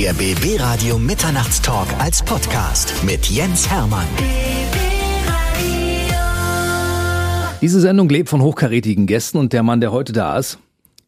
Der BB Radio Mitternachtstalk als Podcast mit Jens Hermann. Diese Sendung lebt von hochkarätigen Gästen und der Mann, der heute da ist,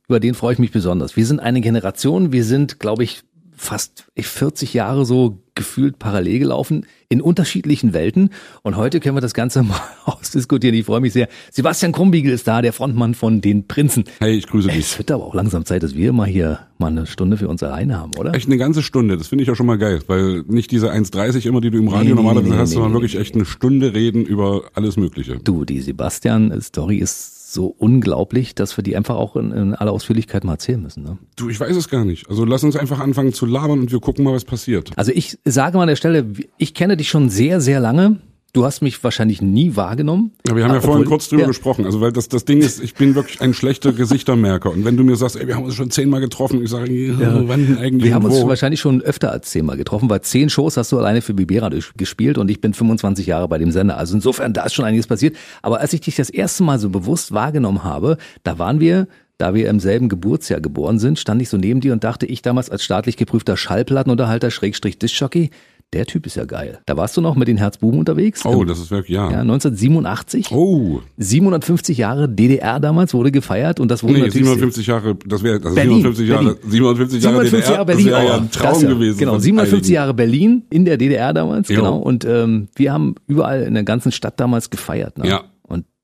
über den freue ich mich besonders. Wir sind eine Generation, wir sind, glaube ich, fast 40 Jahre so gefühlt parallel gelaufen in unterschiedlichen Welten. Und heute können wir das Ganze mal ausdiskutieren. Ich freue mich sehr. Sebastian Krumbiegel ist da, der Frontmann von den Prinzen. Hey, ich grüße dich. Es wird aber auch langsam Zeit, dass wir mal hier mal eine Stunde für uns alleine haben, oder? Echt eine ganze Stunde. Das finde ich ja schon mal geil, weil nicht diese 1,30 immer, die du im Radio Nee, normalerweise nee, hast, nee, sondern wirklich echt eine Stunde reden über alles Mögliche. Du, die Sebastian-Story ist so unglaublich, dass wir die einfach auch in, in aller Ausführlichkeit mal erzählen müssen. Ne? Du, ich weiß es gar nicht. Also lass uns einfach anfangen zu labern und wir gucken mal, was passiert. Also ich sage mal an der Stelle, ich kenne dich schon sehr, sehr lange. Du hast mich wahrscheinlich nie wahrgenommen. Ja, wir haben ja vorhin obwohl- kurz drüber ja. gesprochen. Also weil das, das Ding ist, ich bin wirklich ein schlechter Gesichtermerker. Und wenn du mir sagst, ey, wir haben uns schon zehnmal getroffen, ich sage, ja. wann denn eigentlich Wir haben und uns wo? wahrscheinlich schon öfter als zehnmal getroffen, weil zehn Shows hast du alleine für Bibera gespielt und ich bin 25 Jahre bei dem Sender. Also insofern, da ist schon einiges passiert. Aber als ich dich das erste Mal so bewusst wahrgenommen habe, da waren wir, da wir im selben Geburtsjahr geboren sind, stand ich so neben dir und dachte ich damals als staatlich geprüfter Schallplattenunterhalter, Schrägstrich Diskjockey, der Typ ist ja geil. Da warst du noch mit den Herzbuben unterwegs. Oh, das ist wirklich, ja. ja, 1987. Oh, 750 Jahre DDR damals wurde gefeiert und das wurde nee, natürlich 750 Jahre, das wäre, also Berlin, 750 Jahre, Berlin. 750 Jahre 750 DDR, Jahre Berlin, das wäre ja ein Traum ja. gewesen. Genau, von 750 einigen. Jahre Berlin in der DDR damals, Jo. genau. Und ähm, wir haben überall in der ganzen Stadt damals gefeiert. Ne? Ja.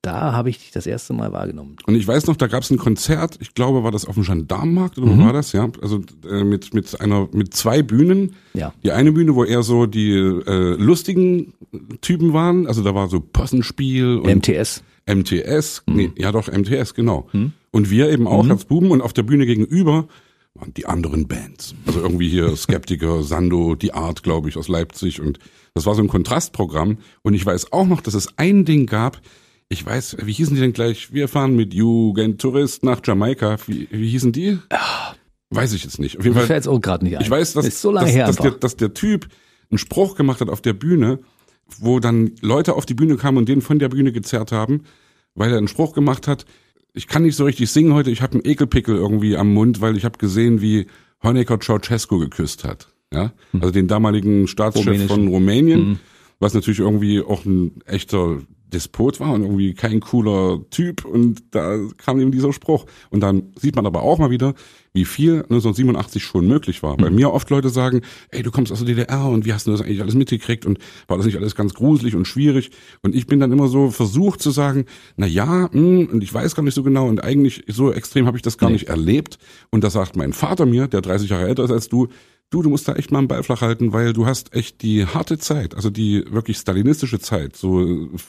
Da habe ich dich das erste Mal wahrgenommen. Und ich weiß noch, da gab es ein Konzert, ich glaube, war das auf dem Gendarmenmarkt oder Mhm. wo war das, ja? Also äh, mit, mit einer, mit zwei Bühnen. Ja. Die eine Bühne, wo eher so die äh, lustigen Typen waren, also da war so Possenspiel und MTS. MTS, Mhm. nee, ja doch, MTS, genau. Und wir eben auch als Buben und auf der Bühne gegenüber waren die anderen Bands. Also irgendwie hier Skeptiker, Sando, Die Art, glaube ich, aus Leipzig und das war so ein Kontrastprogramm und ich weiß auch noch, dass es ein Ding gab, ich weiß, wie hießen die denn gleich? Wir fahren mit Jugendtourist nach Jamaika. Wie, wie hießen die? Weiß ich jetzt nicht. Auf jeden Fall. fällt es auch gerade nicht ein. Ich weiß, dass, so dass, dass, der, dass der Typ einen Spruch gemacht hat auf der Bühne, wo dann Leute auf die Bühne kamen und den von der Bühne gezerrt haben, weil er einen Spruch gemacht hat. Ich kann nicht so richtig singen heute, ich habe einen Ekelpickel irgendwie am Mund, weil ich habe gesehen, wie Honecker Ceausescu geküsst hat. Ja? Also den damaligen Staatschef Rumänischen. von Rumänien, was natürlich irgendwie auch ein echter Despot war und irgendwie kein cooler Typ und da kam ihm dieser Spruch. Und dann sieht man aber auch mal wieder, wie viel 1987 schon möglich war. Bei mir oft Leute sagen, ey, du kommst aus der DDR und wie hast du das eigentlich alles mitgekriegt und war das nicht alles ganz gruselig und schwierig? Und ich bin dann immer so versucht zu sagen, na ja, mh, und ich weiß gar nicht so genau und eigentlich so extrem habe ich das gar nicht erlebt. Und da sagt mein Vater mir, der 30 Jahre älter ist als du, du, du musst da echt mal einen Ball flach halten, weil du hast echt die harte Zeit, also die wirklich stalinistische Zeit, so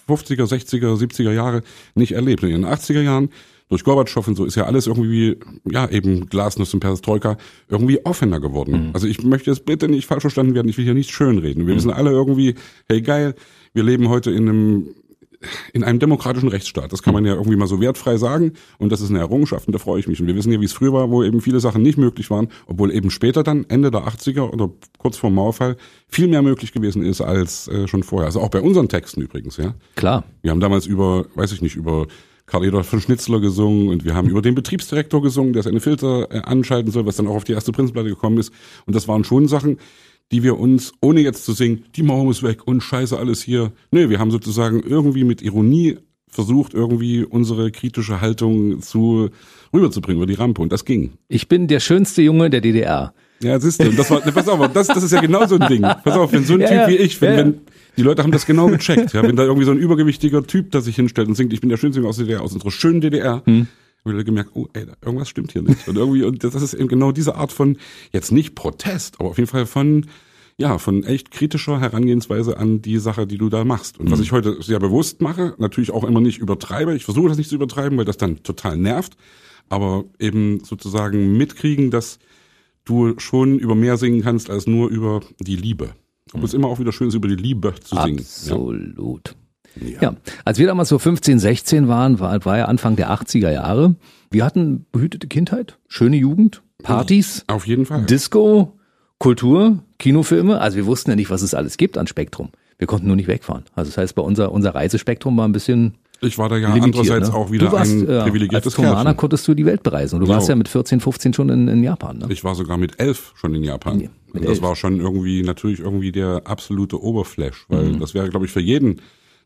50er, 60er, 70er Jahre nicht erlebt. Und in den 80er Jahren durch Gorbatschow und so ist ja alles irgendwie, ja, eben Glasnuss und Perestroika irgendwie offener geworden. Also ich möchte jetzt bitte nicht falsch verstanden werden, ich will hier nicht schönreden. Wir wissen alle irgendwie, hey geil, wir leben heute in einem in einem demokratischen Rechtsstaat. Das kann man ja irgendwie mal so wertfrei sagen und das ist eine Errungenschaft und da freue ich mich. Und wir wissen ja, wie es früher war, wo eben viele Sachen nicht möglich waren, obwohl eben später dann, Ende der 80er oder kurz vor dem Mauerfall, viel mehr möglich gewesen ist als äh, schon vorher. Also auch bei unseren Texten übrigens, ja. Klar. Wir haben damals über, weiß ich nicht, über Karl Edward von Schnitzler gesungen und wir haben über den Betriebsdirektor gesungen, der seine Filter äh, anschalten soll, was dann auch auf die erste Prinzplatte gekommen ist. Und das waren schon Sachen, die wir uns, ohne jetzt zu singen, die Mauer muss weg und scheiße alles hier. Nee, wir haben sozusagen irgendwie mit Ironie versucht, irgendwie unsere kritische Haltung zu rüberzubringen über die Rampe und das ging. Ich bin der schönste Junge der DDR. Ja, siehst du, das war, ne, pass auf, das, das ist ja genau so ein Ding. Pass auf, wenn so ein Ja, Typ ja. wie ich, wenn, ja. wenn, die Leute haben das genau gecheckt, ja, wenn da irgendwie so ein übergewichtiger Typ da sich hinstellt und singt, ich bin der schönste Junge aus der DDR, aus unserer schönen DDR, Hm. Wir gemerkt, oh, ey, irgendwas stimmt hier nicht. Und irgendwie, und das ist eben genau diese Art von, jetzt nicht Protest, aber auf jeden Fall von, ja, von echt kritischer Herangehensweise an die Sache, die du da machst. Und was ich heute sehr bewusst mache, natürlich auch immer nicht übertreibe, ich versuche das nicht zu übertreiben, weil das dann total nervt, aber eben sozusagen mitkriegen, dass du schon über mehr singen kannst als nur über die Liebe. Obwohl es immer auch wieder schön ist, über die Liebe zu singen. Absolut. Ja. Als wir damals so 15, 16 waren, war, war ja Anfang der 80er Jahre. Wir hatten behütete Kindheit, schöne Jugend, Partys, Auf jeden Fall. Disco, Kultur, Kinofilme. Also wir wussten ja nicht, was es alles gibt an Spektrum. Wir konnten nur nicht wegfahren. Also das heißt, bei unser, unser Reisespektrum war ein bisschen Ich war da ja andererseits ne? auch wieder du warst, ein äh, privilegiertes Als Kerlchen. konntest du die Welt bereisen. Und du Ja. warst ja mit 14, 15 schon in, in Japan. Ne? Ich war sogar mit elf schon in Japan. Ja, das elf. war schon irgendwie natürlich irgendwie der absolute Oberflash, weil Mhm. das wäre, glaube ich, für jeden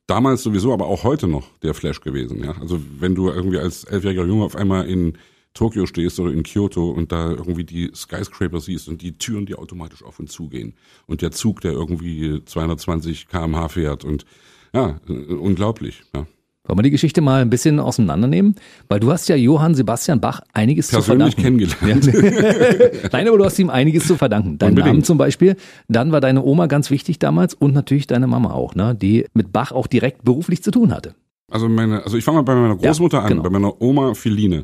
damals sowieso, aber auch heute noch der Flash gewesen. Ja, also wenn du irgendwie als elfjähriger Junge auf einmal in Tokio stehst oder in Kyoto und da irgendwie die Skyscraper siehst und die Türen, die automatisch auf und zu gehen und der Zug, der irgendwie 220 km/h fährt und ja, äh, unglaublich. Ja. Wollen wir die Geschichte mal ein bisschen auseinandernehmen? Weil du hast ja Johann Sebastian Bach einiges Persönlich zu verdanken. kennengelernt. Nein, aber du hast ihm einiges zu verdanken. Dein Unbedingt. Namen zum Beispiel. Dann war deine Oma ganz wichtig damals und natürlich deine Mama auch, ne? die mit Bach auch direkt beruflich zu tun hatte. Also meine, also ich fange mal bei meiner Großmutter Ja, an, genau. bei meiner Oma Philine,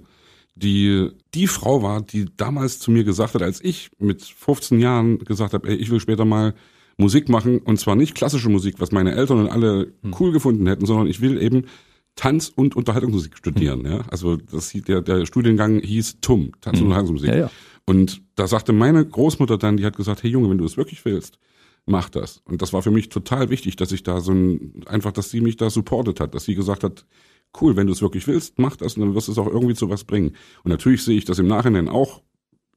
die die Frau war, die damals zu mir gesagt hat, als ich mit 15 Jahren gesagt habe, ey, ich will später mal Musik machen und zwar nicht klassische Musik, was meine Eltern und alle Hm. cool gefunden hätten, sondern ich will eben Tanz- und Unterhaltungsmusik studieren. Hm. Ja? Also das, der, der Studiengang hieß TUM, Tanz- und Unterhaltungsmusik. Ja, ja. Und da sagte meine Großmutter dann, die hat gesagt, hey Junge, wenn du es wirklich willst, mach das. Und das war für mich total wichtig, dass ich da so ein, einfach, dass sie mich da supportet hat, dass sie gesagt hat, cool, wenn du es wirklich willst, mach das und dann wirst du es auch irgendwie zu was bringen. Und natürlich sehe ich das im Nachhinein auch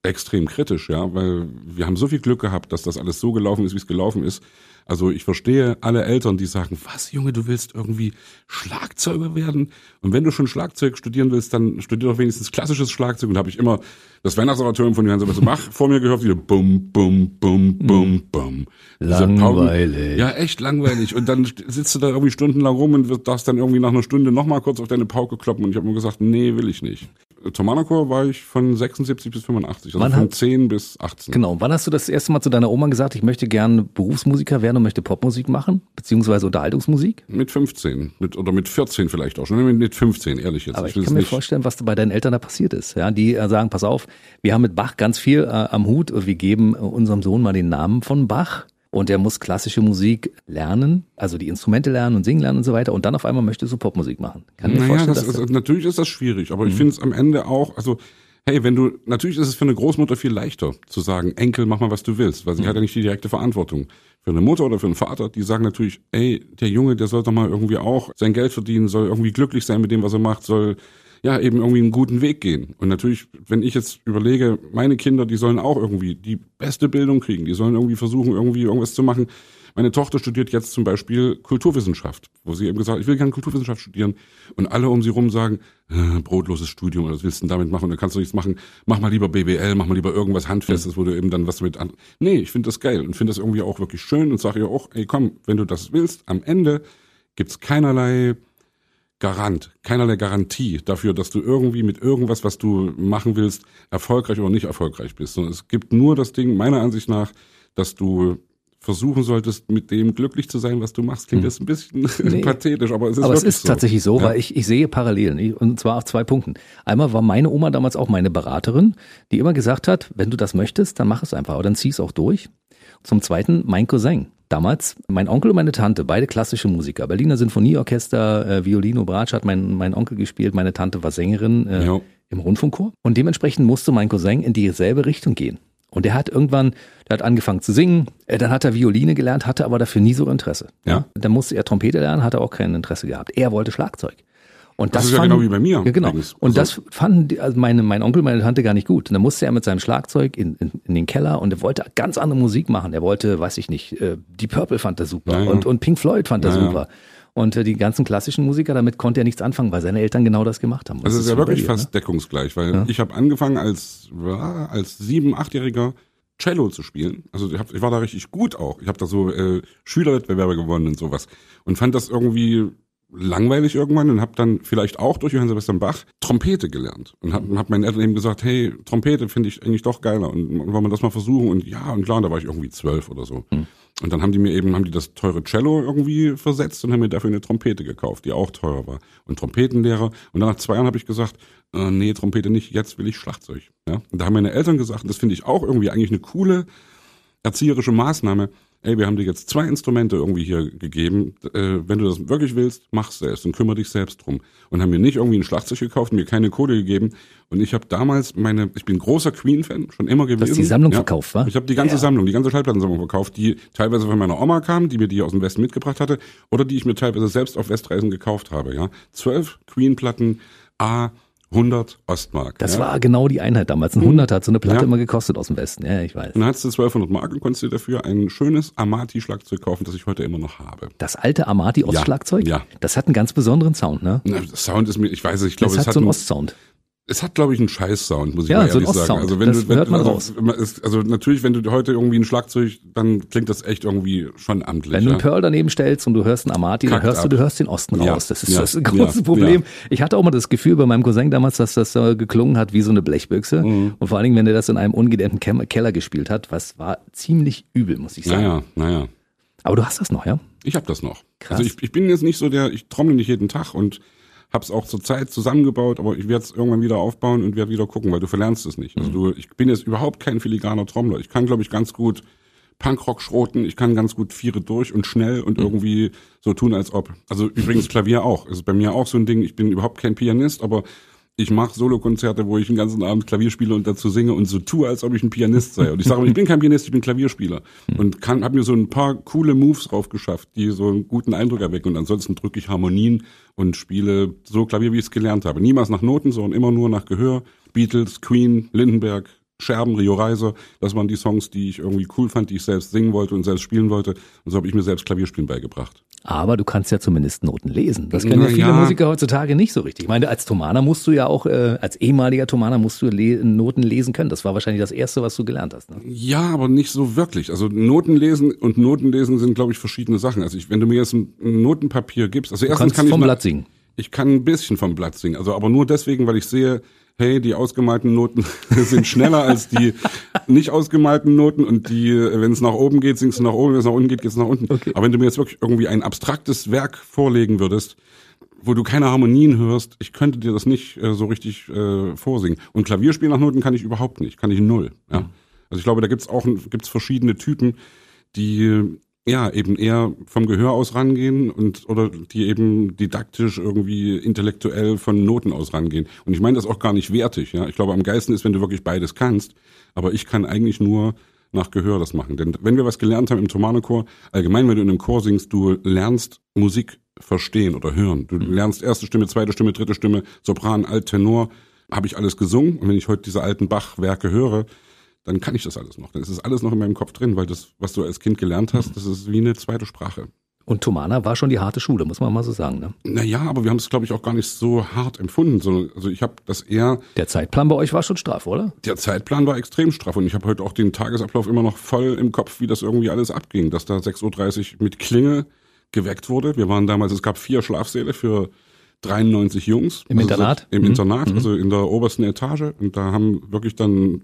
extrem kritisch, ja, weil wir haben so viel Glück gehabt, dass das alles so gelaufen ist, wie es gelaufen ist. Also ich verstehe alle Eltern, die sagen, was Junge, du willst irgendwie Schlagzeuger werden? Und wenn du schon Schlagzeug studieren willst, dann studier doch wenigstens klassisches Schlagzeug. Und da habe ich immer das Weihnachtsoratorium von Johann Sebastian Bach vor mir gehört, wieder bum, bum, bum, bum, bum. Dieser Pauken- Langweilig. Ja, echt langweilig. Und dann sitzt du da irgendwie stundenlang rum und darfst dann irgendwie nach einer Stunde nochmal kurz auf deine Pauke kloppen. Und ich habe mir gesagt, nee, will ich nicht. Thomanerchor war ich von 76 bis 85, also Wann von hat- 10 bis 18. Genau. Wann hast du das erste Mal zu deiner Oma gesagt, ich möchte gerne Berufsmusiker werden und möchte Popmusik machen, beziehungsweise Unterhaltungsmusik? Mit 15 mit, oder mit 14 vielleicht auch schon. Mit 15, ehrlich jetzt. Aber ich, will kann mir nicht. vorstellen, was bei deinen Eltern da passiert ist. Ja, die äh, sagen, pass auf, wir haben mit Bach ganz viel äh, am Hut. Wir geben unserem Sohn mal den Namen von Bach. Und der muss klassische Musik lernen, also die Instrumente lernen und singen lernen und so weiter. Und dann auf einmal möchtest du Popmusik machen. Kann mir Naja, vorstellen, das dass ist, natürlich ist das schwierig, aber ich finde es am Ende auch, also hey, wenn du, natürlich ist es für eine Großmutter viel leichter zu sagen, Enkel, mach mal, was du willst, weil sie hat ja nicht die direkte Verantwortung. Für eine Mutter oder für einen Vater, die sagen natürlich, ey, der Junge, der soll doch mal irgendwie auch sein Geld verdienen, soll irgendwie glücklich sein mit dem, was er macht, soll ja eben irgendwie einen guten Weg gehen. Und natürlich, wenn ich jetzt überlege, meine Kinder, die sollen auch irgendwie die beste Bildung kriegen, die sollen irgendwie versuchen, irgendwie irgendwas zu machen. Meine Tochter studiert jetzt zum Beispiel Kulturwissenschaft, wo sie eben gesagt hat, ich will gerne Kulturwissenschaft studieren. Und alle um sie rum sagen, äh, brotloses Studium, was willst du denn damit machen? Dann kannst du nichts machen. Mach mal lieber BWL, mach mal lieber irgendwas Handfestes, wo du eben dann was mit an. Nee, ich finde das geil und finde das irgendwie auch wirklich schön und sage ihr auch, ey komm, wenn du das willst, am Ende gibt's keinerlei Garant, keinerlei Garantie dafür, dass du irgendwie mit irgendwas, was du machen willst, erfolgreich oder nicht erfolgreich bist. Sondern es gibt nur das Ding, meiner Ansicht nach, dass du versuchen solltest, mit dem glücklich zu sein, was du machst. Klingt jetzt ein bisschen pathetisch, aber es ist Aber es ist so. tatsächlich so, Ja. weil ich, ich sehe Parallelen. Und zwar auf zwei Punkten. Einmal war meine Oma damals auch meine Beraterin, die immer gesagt hat, wenn du das möchtest, dann mach es einfach, aber dann zieh es auch durch. Zum Zweiten mein Cousin. Damals, mein Onkel und meine Tante, beide klassische Musiker. Berliner Sinfonieorchester, äh, Violino, Bratsch hat mein, mein Onkel gespielt, meine Tante war Sängerin äh, im Rundfunkchor. Und dementsprechend musste mein Cousin in dieselbe Richtung gehen. Und der hat irgendwann, der hat angefangen zu singen, äh, dann hat er Violine gelernt, hatte aber dafür nie so Interesse. Ja. Dann musste er Trompete lernen, hatte auch kein Interesse gehabt. Er wollte Schlagzeug. Und Das das, ist ja fanden- genau wie bei mir Ja, genau. übrigens. Und Also- das fanden die, also meine, mein Onkel, meine Tante gar nicht gut. Und dann musste er mit seinem Schlagzeug in, in, in den Keller und er wollte ganz andere Musik machen. Er wollte, weiß ich nicht, äh, die Purple fand er super Ja, ja. Und, und Pink Floyd fand er Ja, ja. super. Und äh, die ganzen klassischen Musiker, damit konnte er nichts anfangen, weil seine Eltern genau das gemacht haben. Also Das es ist ja wirklich fast deckungsgleich, weil ich habe angefangen als ja, als sieben, achtjähriger Cello zu spielen. Also ich, hab, ich war da richtig gut auch. Ich habe da so äh, Schülerwettbewerbe gewonnen und sowas und fand das irgendwie langweilig irgendwann und habe dann vielleicht auch durch Johann Sebastian Bach Trompete gelernt und habe hab meinen Eltern eben gesagt, hey, Trompete finde ich eigentlich doch geiler und wollen wir das mal versuchen und ja und klar, und da war ich irgendwie zwölf oder so. Und dann haben die mir eben, haben die das teure Cello irgendwie versetzt und haben mir dafür eine Trompete gekauft, die auch teurer war. Und Trompetenlehrer. Und dann nach zwei Jahren habe ich gesagt, äh, nee, Trompete nicht, jetzt will ich Schlagzeug. Ja? Und da haben meine Eltern gesagt, das finde ich auch irgendwie eigentlich eine coole erzieherische Maßnahme, ey, wir haben dir jetzt zwei Instrumente irgendwie hier gegeben, äh, wenn du das wirklich willst, mach's selbst und kümmere dich selbst drum. Und haben mir nicht irgendwie ein Schlagzeug gekauft, mir keine Kohle gegeben. Und ich habe damals meine, ich bin großer Queen-Fan, schon immer gewesen. Du hast die Sammlung ja. verkauft, wa? Ich habe die ganze ja. Sammlung, die ganze Schallplattensammlung verkauft, die teilweise von meiner Oma kam, die mir die aus dem Westen mitgebracht hatte, oder die ich mir teilweise selbst auf Westreisen gekauft habe, ja. Zwölf Queen-Platten, A, 100 Ostmark. Das ja. war genau die Einheit damals. Ein 100 hat so eine Platte ja. immer gekostet aus dem Westen. Ja, ich weiß. Dann hattest du 1200 Mark und konntest dir dafür ein schönes Amati-Schlagzeug kaufen, das ich heute immer noch habe. Das alte Amati-Ostschlagzeug? Ja. Das hat einen ganz besonderen Sound, ne? Na, Sound ist mir, ich weiß nicht, ich glaube, es, es hat so einen Ostsound. Es hat, glaube ich, einen Scheiß-Sound, muss ich ja, mal ehrlich so sagen. Also wenn das du, wenn, hört man also, raus. also natürlich, wenn du heute irgendwie ein Schlagzeug, dann klingt das echt irgendwie schon amtlich. Wenn du einen Pearl daneben stellst und du hörst einen Amati, dann hörst du, ab. du hörst den Osten Ja, raus. Das ist ja, das große Problem. Ich hatte auch mal das Gefühl bei meinem Cousin damals, dass das äh, geklungen hat wie so eine Blechbüchse. Mhm. Und vor allen Dingen, wenn er das in einem ungedämmten Keller gespielt hat, was war ziemlich übel, muss ich sagen. Naja, naja. Aber du hast das noch, ja? Ich habe das noch. Krass. Also ich, ich bin jetzt nicht so der, ich trommel nicht jeden Tag und hab's auch zur Zeit zusammengebaut, aber ich werde es irgendwann wieder aufbauen und werde wieder gucken, weil du verlernst es nicht. Mhm. Also du, ich bin jetzt überhaupt kein filigraner Trommler. Ich kann, glaube ich, ganz gut Punkrock schroten, ich kann ganz gut Viere durch und schnell Mhm. und irgendwie so tun, als ob. Also übrigens Klavier auch. Das ist bei mir auch so ein Ding, ich bin überhaupt kein Pianist, aber ich mache Solokonzerte, wo ich den ganzen Abend Klavier spiele und dazu singe und so tue, als ob ich ein Pianist sei. Und ich sage, ich bin kein Pianist, ich bin Klavierspieler. Und kann, habe mir so ein paar coole Moves drauf geschafft, die so einen guten Eindruck erwecken. Und ansonsten drücke ich Harmonien und spiele so Klavier, wie ich es gelernt habe. Niemals nach Noten, sondern immer nur nach Gehör. Beatles, Queen, Lindenberg, Scherben, Rio Reiser. Das waren die Songs, die ich irgendwie cool fand, die ich selbst singen wollte und selbst spielen wollte. Und so habe ich mir selbst Klavierspielen beigebracht. Aber du kannst ja zumindest Noten lesen. Das können ja viele ja. Musiker heutzutage nicht so richtig. Ich meine, als Thomaner musst du ja auch, äh, als ehemaliger Thomaner musst du le Noten lesen können. Das war wahrscheinlich das Erste, was du gelernt hast. Ne? Ja, aber nicht so wirklich. Also Noten lesen und Notenlesen sind, glaube ich, verschiedene Sachen. Also ich, wenn du mir jetzt ein Notenpapier gibst, also Du erstens kannst kann ich vom Blatt singen. Ich kann ein bisschen vom Blatt singen, also aber nur deswegen, weil ich sehe, hey, die ausgemalten Noten sind schneller als die nicht ausgemalten Noten und die, wenn es nach oben geht, singst du nach oben, wenn es nach unten geht, geht es nach unten. Aber wenn du mir jetzt wirklich irgendwie ein abstraktes Werk vorlegen würdest, wo du keine Harmonien hörst, ich könnte dir das nicht äh, so richtig äh, vorsingen. Und Klavierspielen nach Noten kann ich überhaupt nicht, kann ich null. Ja. Also ich glaube, da gibt's auch gibt's verschiedene Typen, die ja eben eher vom Gehör aus rangehen und oder die eben didaktisch irgendwie intellektuell von Noten aus rangehen. Und ich meine das auch gar nicht wertig. Ja, ich glaube, am geilsten ist, wenn du wirklich beides kannst. Aber ich kann eigentlich nur nach Gehör das machen. Denn wenn wir was gelernt haben im Thomanerchor, allgemein, wenn du in einem Chor singst, du lernst Musik verstehen oder hören. Du lernst erste Stimme, zweite Stimme, dritte Stimme, Sopran, Alt, Tenor. Habe ich alles gesungen. Und wenn ich heute diese alten Bach-Werke höre, dann kann ich das alles noch. Dann ist es alles noch in meinem Kopf drin, weil das, was du als Kind gelernt hast, das ist wie eine zweite Sprache. Und Thomaner war schon die harte Schule, muss man mal so sagen. Ne? Naja, aber wir haben es, glaube ich, auch gar nicht so hart empfunden, sondern also ich habe das eher, Der Zeitplan bei euch war schon straff, oder? der Zeitplan war extrem straff und ich habe heute auch den Tagesablauf immer noch voll im Kopf, wie das irgendwie alles abging, dass da 6.30 Uhr mit Klinge geweckt wurde. Wir waren damals, es gab vier Schlafsäle für 93 Jungs. Im Also Internat? Im Mhm. Internat, also in der obersten Etage. Und da haben wirklich dann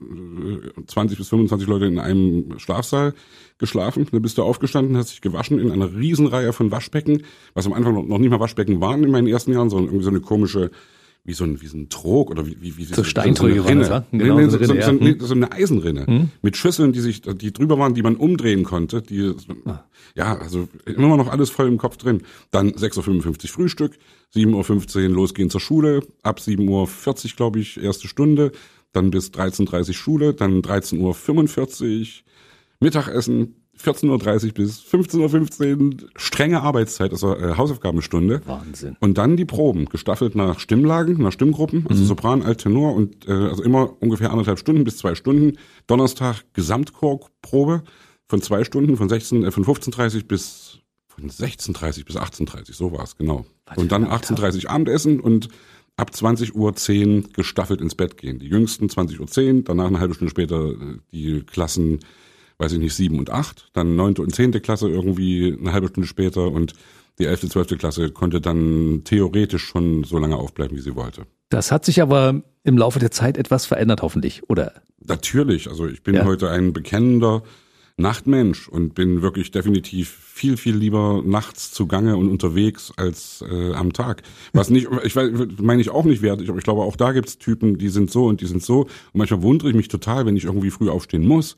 äh, 20 bis 25 Leute in einem Schlafsaal geschlafen. Dann bist du aufgestanden, hast dich gewaschen in einer Riesenreihe von Waschbecken, was am Anfang noch noch nicht mal Waschbecken waren in meinen ersten Jahren, sondern irgendwie so eine komische, wie so ein, wie so ein Trog oder wie, wie, wie So Steintröge waren das, ja? Nee, Genau, nee, so so, eine so, Rinne, so, ja. so eine Eisenrinne mit Schüsseln, die sich, die drüber waren, die man umdrehen konnte. Die, Ah. ja, also immer noch alles voll im Kopf drin. Dann 6.55 Uhr Frühstück, 7.15 Uhr losgehen zur Schule, ab 7.40 Uhr, glaube ich, erste Stunde, dann bis 13.30 Uhr Schule, dann 13.45 Uhr Mittagessen, 14.30 Uhr bis 15.15 Uhr strenge Arbeitszeit, also äh, Hausaufgabenstunde. Wahnsinn. Und dann die Proben, gestaffelt nach Stimmlagen, nach Stimmgruppen, also Sopran, Alt, Tenor und äh, also immer ungefähr anderthalb Stunden bis zwei Stunden. Donnerstag Gesamtchorprobe von zwei Stunden, von 16, äh, von 15.30 bis von 16.30 bis 18.30, so war es, genau. Was Und dann für ein Tag. 18.30 Abendessen und ab 20.10 Uhr gestaffelt ins Bett gehen. Die jüngsten 20.10 Uhr, danach eine halbe Stunde später äh, die Klassen, weiß ich nicht, sieben und acht, dann neunte und zehnte Klasse irgendwie eine halbe Stunde später und die elfte, zwölfte Klasse konnte dann theoretisch schon so lange aufbleiben, wie sie wollte. Das hat sich aber im Laufe der Zeit etwas verändert, hoffentlich, oder? Natürlich, also ich bin Ja. heute ein bekennender Nachtmensch und bin wirklich definitiv viel, viel lieber nachts zugange und unterwegs als äh, am Tag. Was nicht, ich weiß, meine ich auch nicht wertig, aber ich glaube, auch da gibt's Typen, die sind so und die sind so. Und manchmal wundere ich mich total, wenn ich irgendwie früh aufstehen muss,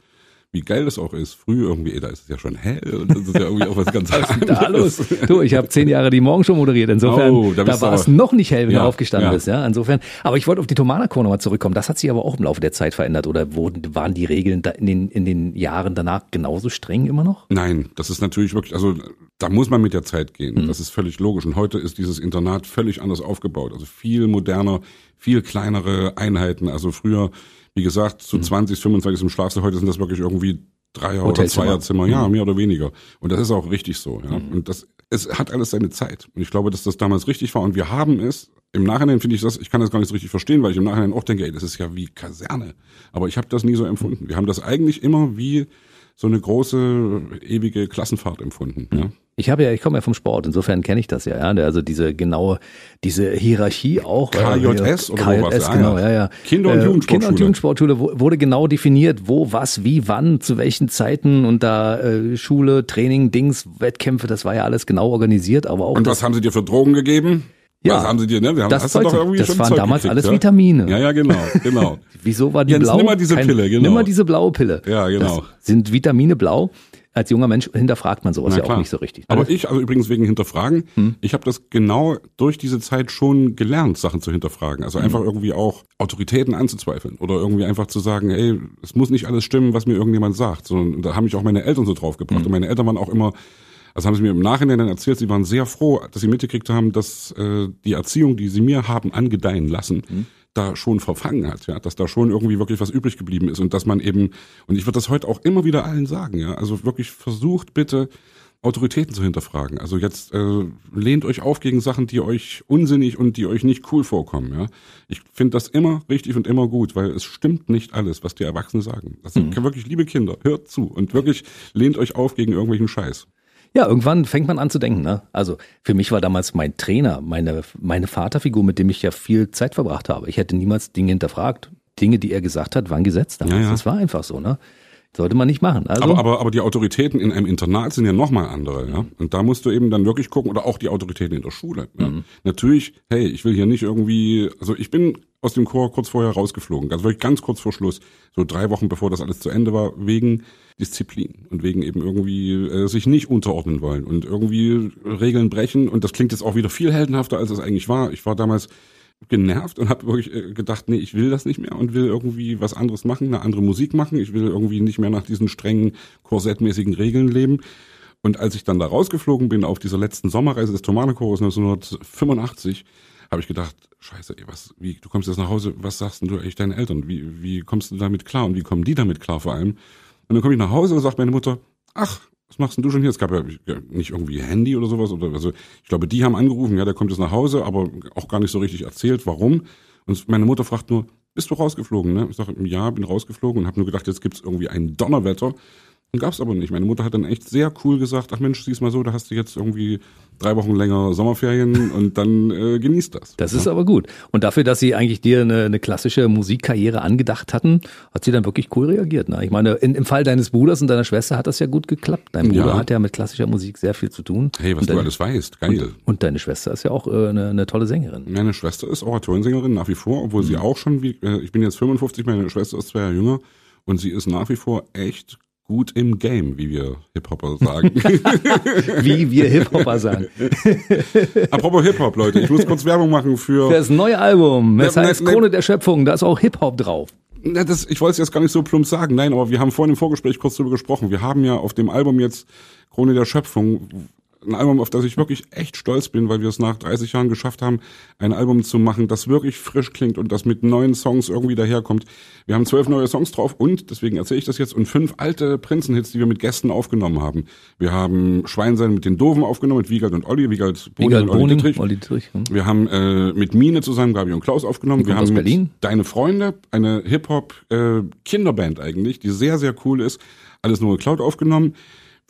wie geil das auch ist. Früh irgendwie, da ist es ja schon hell und das ist ja irgendwie auch was ganz Was denn da los? Du, ich habe zehn Jahre die Morgenshow moderiert. Insofern, Oh, da da, war es noch nicht hell, wenn Ja, du aufgestanden ja. bist. Ja, insofern. Aber ich wollte auf die Tomanakur nochmal zurückkommen. Das hat sich aber auch im Laufe der Zeit verändert. Oder wurden, waren die Regeln in den, in den Jahren danach genauso streng immer noch? Nein, das ist natürlich wirklich, also da muss man mit der Zeit gehen. Das ist völlig logisch. Und heute ist dieses Internat völlig anders aufgebaut. Also viel moderner, viel kleinere Einheiten. Also früher, wie gesagt, zu 20, 25 im Schlafsaal. Heute sind das wirklich irgendwie Dreier- oder. Zweierzimmer. Ja, mehr oder weniger. Und das ist auch richtig so. Ja. Und das, es hat alles seine Zeit. Und ich glaube, dass das damals richtig war. Und wir haben es, im Nachhinein finde ich das, ich kann das gar nicht so richtig verstehen, weil ich im Nachhinein auch denke, ey, das ist ja wie Kaserne. Aber ich habe das nie so empfunden. Wir haben das eigentlich immer wie so eine große, ewige Klassenfahrt empfunden. Ja. Ich habe ja, ich komme ja vom Sport, insofern kenne ich das ja, ja. Also diese genaue, diese Hierarchie auch. äh, KJS oder KJS, sowas, genau, ja. ja. Kinder- und Äh, Jugendsportschule. Kinder- und Jugendsportschule wurde genau definiert, wo, was, wie, wann, zu welchen Zeiten und da äh, Schule, Training, Dings, Wettkämpfe, das war ja alles genau organisiert, aber auch Und das, was haben sie dir für Drogen gegeben? Ja. was haben sie dir, ne? Wir haben, Das hast Zeug- doch irgendwie das schon waren Zeug damals gekriegt, alles ja? Vitamine. Ja, ja, genau, genau. wieso war die Jens, blau? nimm mal diese Pille, genau. Nimm mal diese blaue Pille. Ja, genau. Das sind Vitamine blau. Als junger Mensch hinterfragt man sowas Na ja klar. auch nicht so richtig. ne? Aber ich, also übrigens wegen Hinterfragen, Hm. ich habe das genau durch diese Zeit schon gelernt, Sachen zu hinterfragen. Hm. Also einfach irgendwie auch Autoritäten anzuzweifeln oder irgendwie einfach zu sagen, ey, es muss nicht alles stimmen, was mir irgendjemand sagt. Sondern da haben mich auch meine Eltern so drauf Hm. gebracht. Und meine Eltern waren auch immer, also haben sie mir im Nachhinein dann erzählt, sie waren sehr froh, dass sie mitgekriegt haben, dass äh, die Erziehung, die sie mir haben angedeihen lassen, Hm. Da schon verfangen hat, ja, dass da schon irgendwie wirklich was übrig geblieben ist und dass man eben, und ich würde das heute auch immer wieder allen sagen, ja, also wirklich versucht bitte, Autoritäten zu hinterfragen. Also jetzt äh, lehnt euch auf gegen Sachen, die euch unsinnig und die euch nicht cool vorkommen. Ja, ich finde das immer richtig und immer gut, weil es stimmt nicht alles, was die Erwachsenen sagen. Also wirklich, liebe Kinder, hört zu und wirklich lehnt euch auf gegen irgendwelchen Scheiß. Ja, irgendwann fängt man an zu denken. Ne? Also für mich war damals mein Trainer, meine, meine Vaterfigur, mit dem ich ja viel Zeit verbracht habe. Ich hätte niemals Dinge hinterfragt. Dinge, die er gesagt hat, waren Gesetz damals. Ja, ja. Das war einfach so. Ne? Sollte man nicht machen. Also, Aber, aber, aber die Autoritäten in einem Internat sind ja nochmal andere, ja. Und da musst du eben dann wirklich gucken, oder auch die Autoritäten in der Schule. Ja? Natürlich, hey, ich will hier nicht irgendwie, also ich bin aus dem Chor kurz vorher rausgeflogen, also wirklich ganz kurz vor Schluss, so drei Wochen bevor das alles zu Ende war, wegen Disziplin und wegen eben irgendwie äh, sich nicht unterordnen wollen und irgendwie Regeln brechen. Und das klingt jetzt auch wieder viel heldenhafter, als es eigentlich war. Ich war damals genervt und habe wirklich äh, gedacht, nee, ich will das nicht mehr und will irgendwie was anderes machen, eine andere Musik machen. Ich will irgendwie nicht mehr nach diesen strengen, korsettmäßigen Regeln leben. Und als ich dann da rausgeflogen bin auf dieser letzten Sommerreise des Thomanerchores 1985, habe ich gedacht, scheiße, ey, was, wie, du kommst jetzt nach Hause, was sagst denn du eigentlich deinen Eltern? Wie, wie kommst du damit klar und wie kommen die damit klar vor allem? Und dann komme ich nach Hause und sagt meine Mutter, ach, was machst denn du schon hier? Es gab ja nicht irgendwie Handy oder sowas. Oder also ich glaube, die haben angerufen, ja, der kommt jetzt nach Hause, aber auch gar nicht so richtig erzählt, warum. Und meine Mutter fragt nur, bist du rausgeflogen? Ne? Ich sage, ja, bin rausgeflogen und habe nur gedacht, jetzt gibt's irgendwie ein Donnerwetter. Und gab's aber nicht. Meine Mutter hat dann echt sehr cool gesagt, ach Mensch, sieh's mal so, da hast du jetzt irgendwie drei Wochen länger Sommerferien und dann äh, genießt das. das ist aber gut. Und dafür, dass sie eigentlich dir eine, eine klassische Musikkarriere angedacht hatten, hat sie dann wirklich cool reagiert. Ne? Ich meine, in, im Fall deines Bruders und deiner Schwester hat das ja gut geklappt. Dein Bruder Ja. hat ja mit klassischer Musik sehr viel zu tun. Hey, was und du deine, alles weißt, geil. Und deine Schwester ist ja auch äh, eine, eine tolle Sängerin. Meine Schwester ist Oratoriensängerin nach wie vor, obwohl sie auch schon, wie, äh, ich bin jetzt 55, meine Schwester ist zwei Jahre jünger und sie ist nach wie vor echt gut im Game, wie wir Hip-Hopper sagen. Wie wir Hip-Hopper sagen. Apropos Hip-Hop, Leute, ich muss kurz Werbung machen für... Das neue Album, es Ne, heißt ne, ne. Krone der Schöpfung, da ist auch Hip-Hop drauf. Ja, das, ich wollte es jetzt gar nicht so plump sagen, nein, aber wir haben vorhin im Vorgespräch kurz drüber gesprochen. Wir haben ja auf dem Album jetzt Krone der Schöpfung ein Album, auf das ich wirklich echt stolz bin, weil wir es nach 30 Jahren geschafft haben, ein Album zu machen, das wirklich frisch klingt und das mit neuen Songs irgendwie daherkommt. Wir haben zwölf neue Songs drauf und, deswegen erzähle ich das jetzt, und fünf alte Prinzenhits, die wir mit Gästen aufgenommen haben. Wir haben Schweinsein mit den Doofen aufgenommen, mit Wiegald und Olli, Wiegald Boning Egal, und Olli Boning, Dittrich. Olli Dittrich. hm. Wir haben äh, mit Mine zusammen Gabi und Klaus aufgenommen. Wir haben mit Berlin. Deine Freunde, eine Hip-Hop-Kinderband eigentlich, die sehr, sehr cool ist. Alles nur geklaut aufgenommen.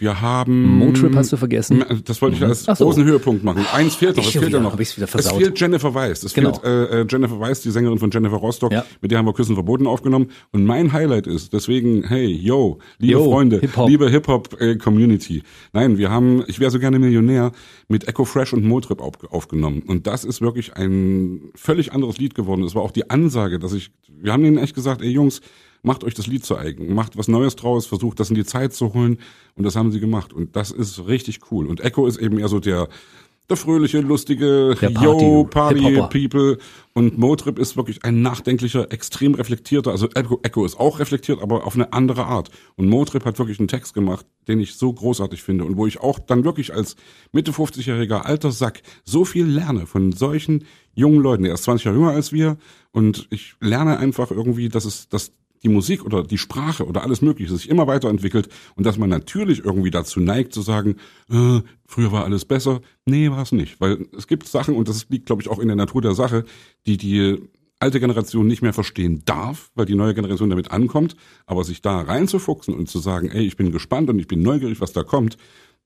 Wir haben... Motrip hast du vergessen. Das wollte ich als Ach so. großen Höhepunkt machen. Eins fehlt noch, es fehlt wieder, noch. hab ich's wieder es versaut. fehlt Jennifer Weiss. Es Genau. fehlt äh, äh, Jennifer Weiss, die Sängerin von Jennifer Rostock. Ja. Mit der haben wir Küssen verboten aufgenommen. Und mein Highlight ist, deswegen, hey, yo, liebe Yo, Freunde, Hip-Hop. liebe Hip-Hop-Community. Nein, wir haben, ich wäre so gerne Millionär, mit Echo Fresh und Motrip auf, aufgenommen. Und das ist wirklich ein völlig anderes Lied geworden. Es war auch die Ansage, dass ich, wir haben denen echt gesagt, ey Jungs, macht euch das Lied zu eigen, macht was Neues draus, versucht das in die Zeit zu holen und das haben sie gemacht und das ist richtig cool. Und Echo ist eben eher so der der fröhliche, lustige Der Party- Yo Party. People und Motrip ist wirklich ein nachdenklicher, extrem reflektierter, also Echo, Echo ist auch reflektiert, aber auf eine andere Art. Und Motrip hat wirklich einen Text gemacht, den ich so großartig finde und wo ich auch dann wirklich als Mitte 50-jähriger alter Sack so viel lerne von solchen jungen Leuten. Er ist 20 Jahre jünger als wir und ich lerne einfach irgendwie, dass es, dass die Musik oder die Sprache oder alles Mögliche sich immer weiterentwickelt und dass man natürlich irgendwie dazu neigt zu sagen, äh, früher war alles besser. Nee, war es nicht. Weil es gibt Sachen, und das liegt, glaube ich, auch in der Natur der Sache, die die alte Generation nicht mehr verstehen darf, weil die neue Generation damit ankommt. Aber sich da reinzufuchsen und zu sagen, ey, ich bin gespannt und ich bin neugierig, was da kommt,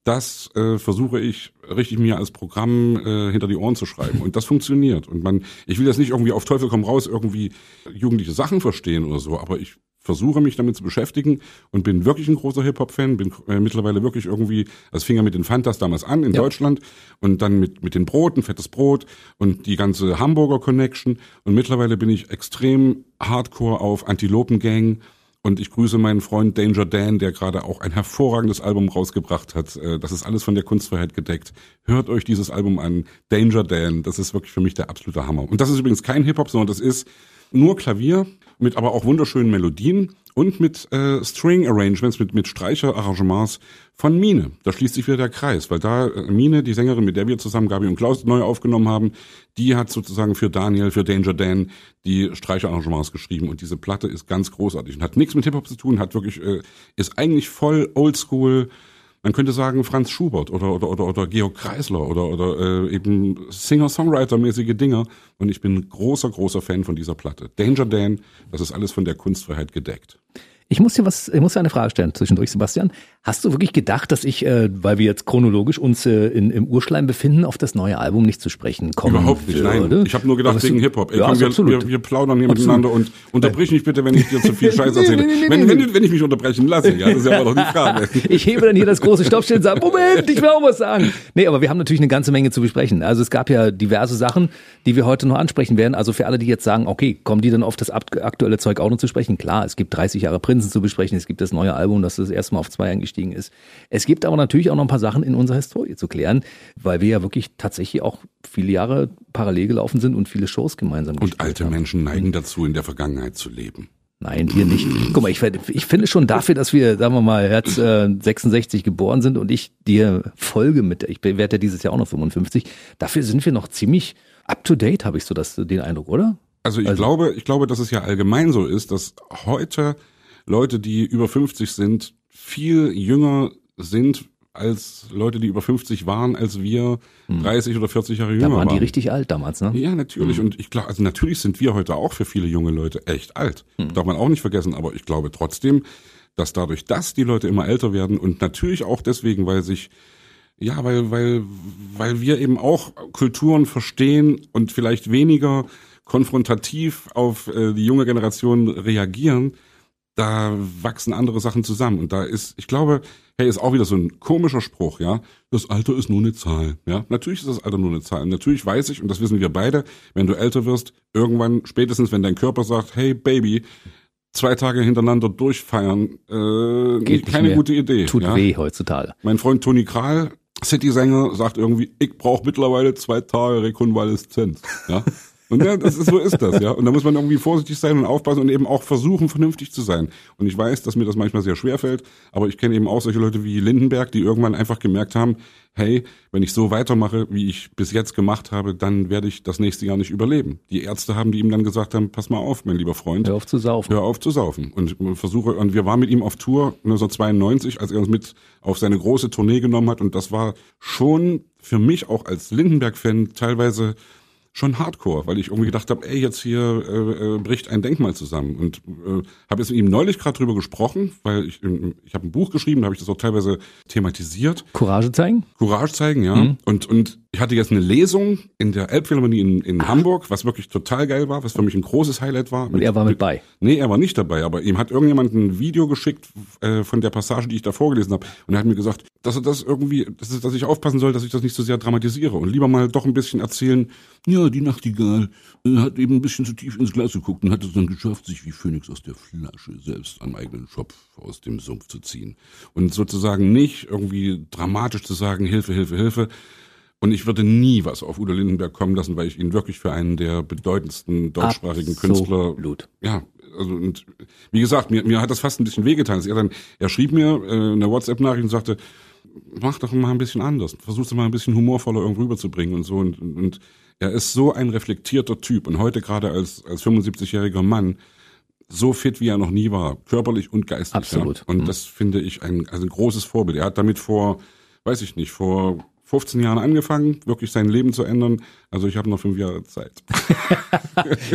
das äh, versuche ich richtig mir als Programm äh, hinter die Ohren zu schreiben. Und das funktioniert. Und man ich will das nicht irgendwie auf Teufel komm raus irgendwie jugendliche Sachen verstehen oder so aber ich versuche mich damit zu beschäftigen und bin wirklich ein großer Hip Hop Fan bin äh, mittlerweile wirklich irgendwie das fing ja mit den Fantas damals an in Ja. Deutschland und dann mit mit den Broten fettes Brot und die ganze Hamburger Connection. Und mittlerweile bin ich extrem Hardcore auf Antilopen Gang und ich grüße meinen Freund Danger Dan, der gerade auch ein hervorragendes Album rausgebracht hat. Äh, Das ist alles von der Kunstfreiheit gedeckt. Hört euch dieses Album an. Danger Dan, das ist wirklich für mich der absolute Hammer. Und das ist übrigens kein Hip-Hop, sondern das ist nur Klavier mit aber auch wunderschönen Melodien und mit äh, String Arrangements, mit, mit Streicherarrangements von Mine. Da schließt sich wieder der Kreis, weil da äh, Mine, die Sängerin, mit der wir zusammen Gabi und Klaus neu aufgenommen haben, die hat sozusagen für Daniel, für Danger Dan die Streicherarrangements geschrieben und diese Platte ist ganz großartig und hat nichts mit Hip-Hop zu tun, hat wirklich, äh, ist eigentlich voll oldschool, man könnte sagen Franz Schubert oder oder oder, oder Georg Kreisler oder oder äh, eben Singer-Songwriter-mäßige Dinger und ich bin großer großer Fan von dieser Platte. Danger Dan, das ist alles von der Kunstfreiheit gedeckt. Ich muss dir was, ich muss dir eine Frage stellen zwischendurch, Sebastian. Hast du wirklich gedacht, dass ich, äh, weil wir jetzt chronologisch uns äh, in, im Urschleim befinden, auf das neue Album nicht zu sprechen kommen Überhaupt nicht, nein. würde? Ich habe nur gedacht Aber wegen Hip-Hop. Ja, wir, wir, wir plaudern hier Absolut. miteinander und unterbrich mich bitte, wenn ich dir zu viel Scheiß erzähle. nee, nee, wenn, nee, wenn, nee. wenn ich mich unterbrechen lasse, ja, das ist ja aber doch die Frage. Ich hebe dann hier das große Stoppschild und sage, Moment, ich will auch was sagen. Nee, aber wir haben natürlich eine ganze Menge zu besprechen. Also es gab ja diverse Sachen, die wir heute noch ansprechen werden. Also für alle, die jetzt sagen, okay, kommen die dann auf das aktuelle Zeug auch noch zu sprechen? Klar, es gibt 30 Jahre Prinzen zu besprechen, es gibt das neue Album, das das erste Mal auf zwei eingestiegen ist. Es gibt aber natürlich auch noch ein paar Sachen in unserer Historie zu klären, weil wir ja wirklich tatsächlich auch viele Jahre parallel gelaufen sind und viele Shows gemeinsam Und alte haben. Menschen neigen dazu, in der Vergangenheit zu leben. Nein, wir nicht. Guck mal, ich, ich finde schon dafür, dass wir, sagen wir mal, Herz äh, 66 geboren sind und ich dir folge mit, ich werde ja dieses Jahr auch noch 55, dafür sind wir noch ziemlich up to date, habe ich so das, den Eindruck, oder? Also ich Also- glaube, ich glaube, dass es ja allgemein so ist, dass heute Leute, die über 50 sind, viel jünger sind als Leute, die über 50 waren, als wir 30 oder 40 Jahre jünger Hm. Da waren waren. die richtig alt damals, ne? Ja, natürlich. Und ich glaube, also natürlich sind wir heute auch für viele junge Leute echt alt. Darf man auch nicht vergessen. Aber ich glaube trotzdem, dass dadurch, dass die Leute immer älter werden und natürlich auch deswegen, weil sich ja, weil, weil, weil wir eben auch Kulturen verstehen und vielleicht weniger konfrontativ auf äh, die junge Generation reagieren, da wachsen andere Sachen zusammen. Und da ist, ich glaube, hey, ist auch wieder so ein komischer Spruch, ja. Das Alter ist nur eine Zahl, ja. Natürlich ist das Alter nur eine Zahl. Und natürlich weiß ich, und das wissen wir beide, wenn du älter wirst, irgendwann, spätestens wenn dein Körper sagt, hey Baby, zwei Tage hintereinander durchfeiern, äh, Geht nicht keine mehr. gute Idee. Tut ja? weh heutzutage. Mein Freund Toni Kral, City-Sänger, sagt irgendwie, ich brauche mittlerweile zwei Tage Rekonvaleszenz. Ja? Und ja, das ist, so ist das, ja. Und da muss man irgendwie vorsichtig sein und aufpassen und eben auch versuchen, vernünftig zu sein. Und ich weiß, dass mir das manchmal sehr schwer fällt, aber ich kenne eben auch solche Leute wie Lindenberg, die irgendwann einfach gemerkt haben, hey, wenn ich so weitermache, wie ich bis jetzt gemacht habe, dann werde ich das nächste Jahr nicht überleben. Die Ärzte haben, die ihm dann gesagt haben, pass mal auf, mein lieber Freund, Hör auf zu saufen. Hör auf zu saufen. Und versuche, und wir waren mit ihm auf Tour 1992, als er uns mit auf seine große Tournee genommen hat. Und das war schon für mich auch als Lindenberg-Fan teilweise schon Hardcore, weil ich irgendwie gedacht habe, ey, jetzt hier äh, äh, bricht ein Denkmal zusammen. Und äh, habe jetzt mit ihm neulich gerade drüber gesprochen, weil ich, ähm, ich habe ein Buch geschrieben, da habe ich das auch teilweise thematisiert. Courage zeigen? Courage zeigen, ja. Und, und Ich hatte jetzt eine Lesung in der Elbphilharmonie in, in Hamburg, was wirklich total geil war, was für mich ein großes Highlight war. Und er war mit bei. Nee, er war nicht dabei, aber ihm hat irgendjemand ein Video geschickt äh, von der Passage, die ich da vorgelesen habe. Und er hat mir gesagt, dass er das irgendwie, dass, dass ich aufpassen soll, dass ich das nicht so sehr dramatisiere und lieber mal doch ein bisschen erzählen, ja, die Nachtigall äh, hat eben ein bisschen zu tief ins Glas geguckt und hat es dann geschafft, sich wie Phönix aus der Flasche selbst am eigenen Schopf aus dem Sumpf zu ziehen. Und sozusagen nicht irgendwie dramatisch zu sagen, Hilfe, Hilfe, Hilfe, und ich würde nie was auf Udo Lindenberg kommen lassen, weil ich ihn wirklich für einen der bedeutendsten deutschsprachigen Künstler. Absolut. Ja, also und wie gesagt, mir, mir hat das fast ein bisschen wehgetan. Er dann, er schrieb mir äh, eine WhatsApp-Nachricht und sagte, mach doch mal ein bisschen anders, versuch's mal ein bisschen humorvoller irgendwie rüberzubringen und so. Und, und, und er ist so ein reflektierter Typ und heute gerade als als 75-jähriger Mann so fit wie er noch nie war, körperlich und geistig. Absolut. Ja. Und Mhm. das finde ich ein, also ein großes Vorbild. Er hat damit vor, weiß ich nicht, vor 15 Jahren angefangen, wirklich sein Leben zu ändern. Also ich habe noch fünf Jahre Zeit.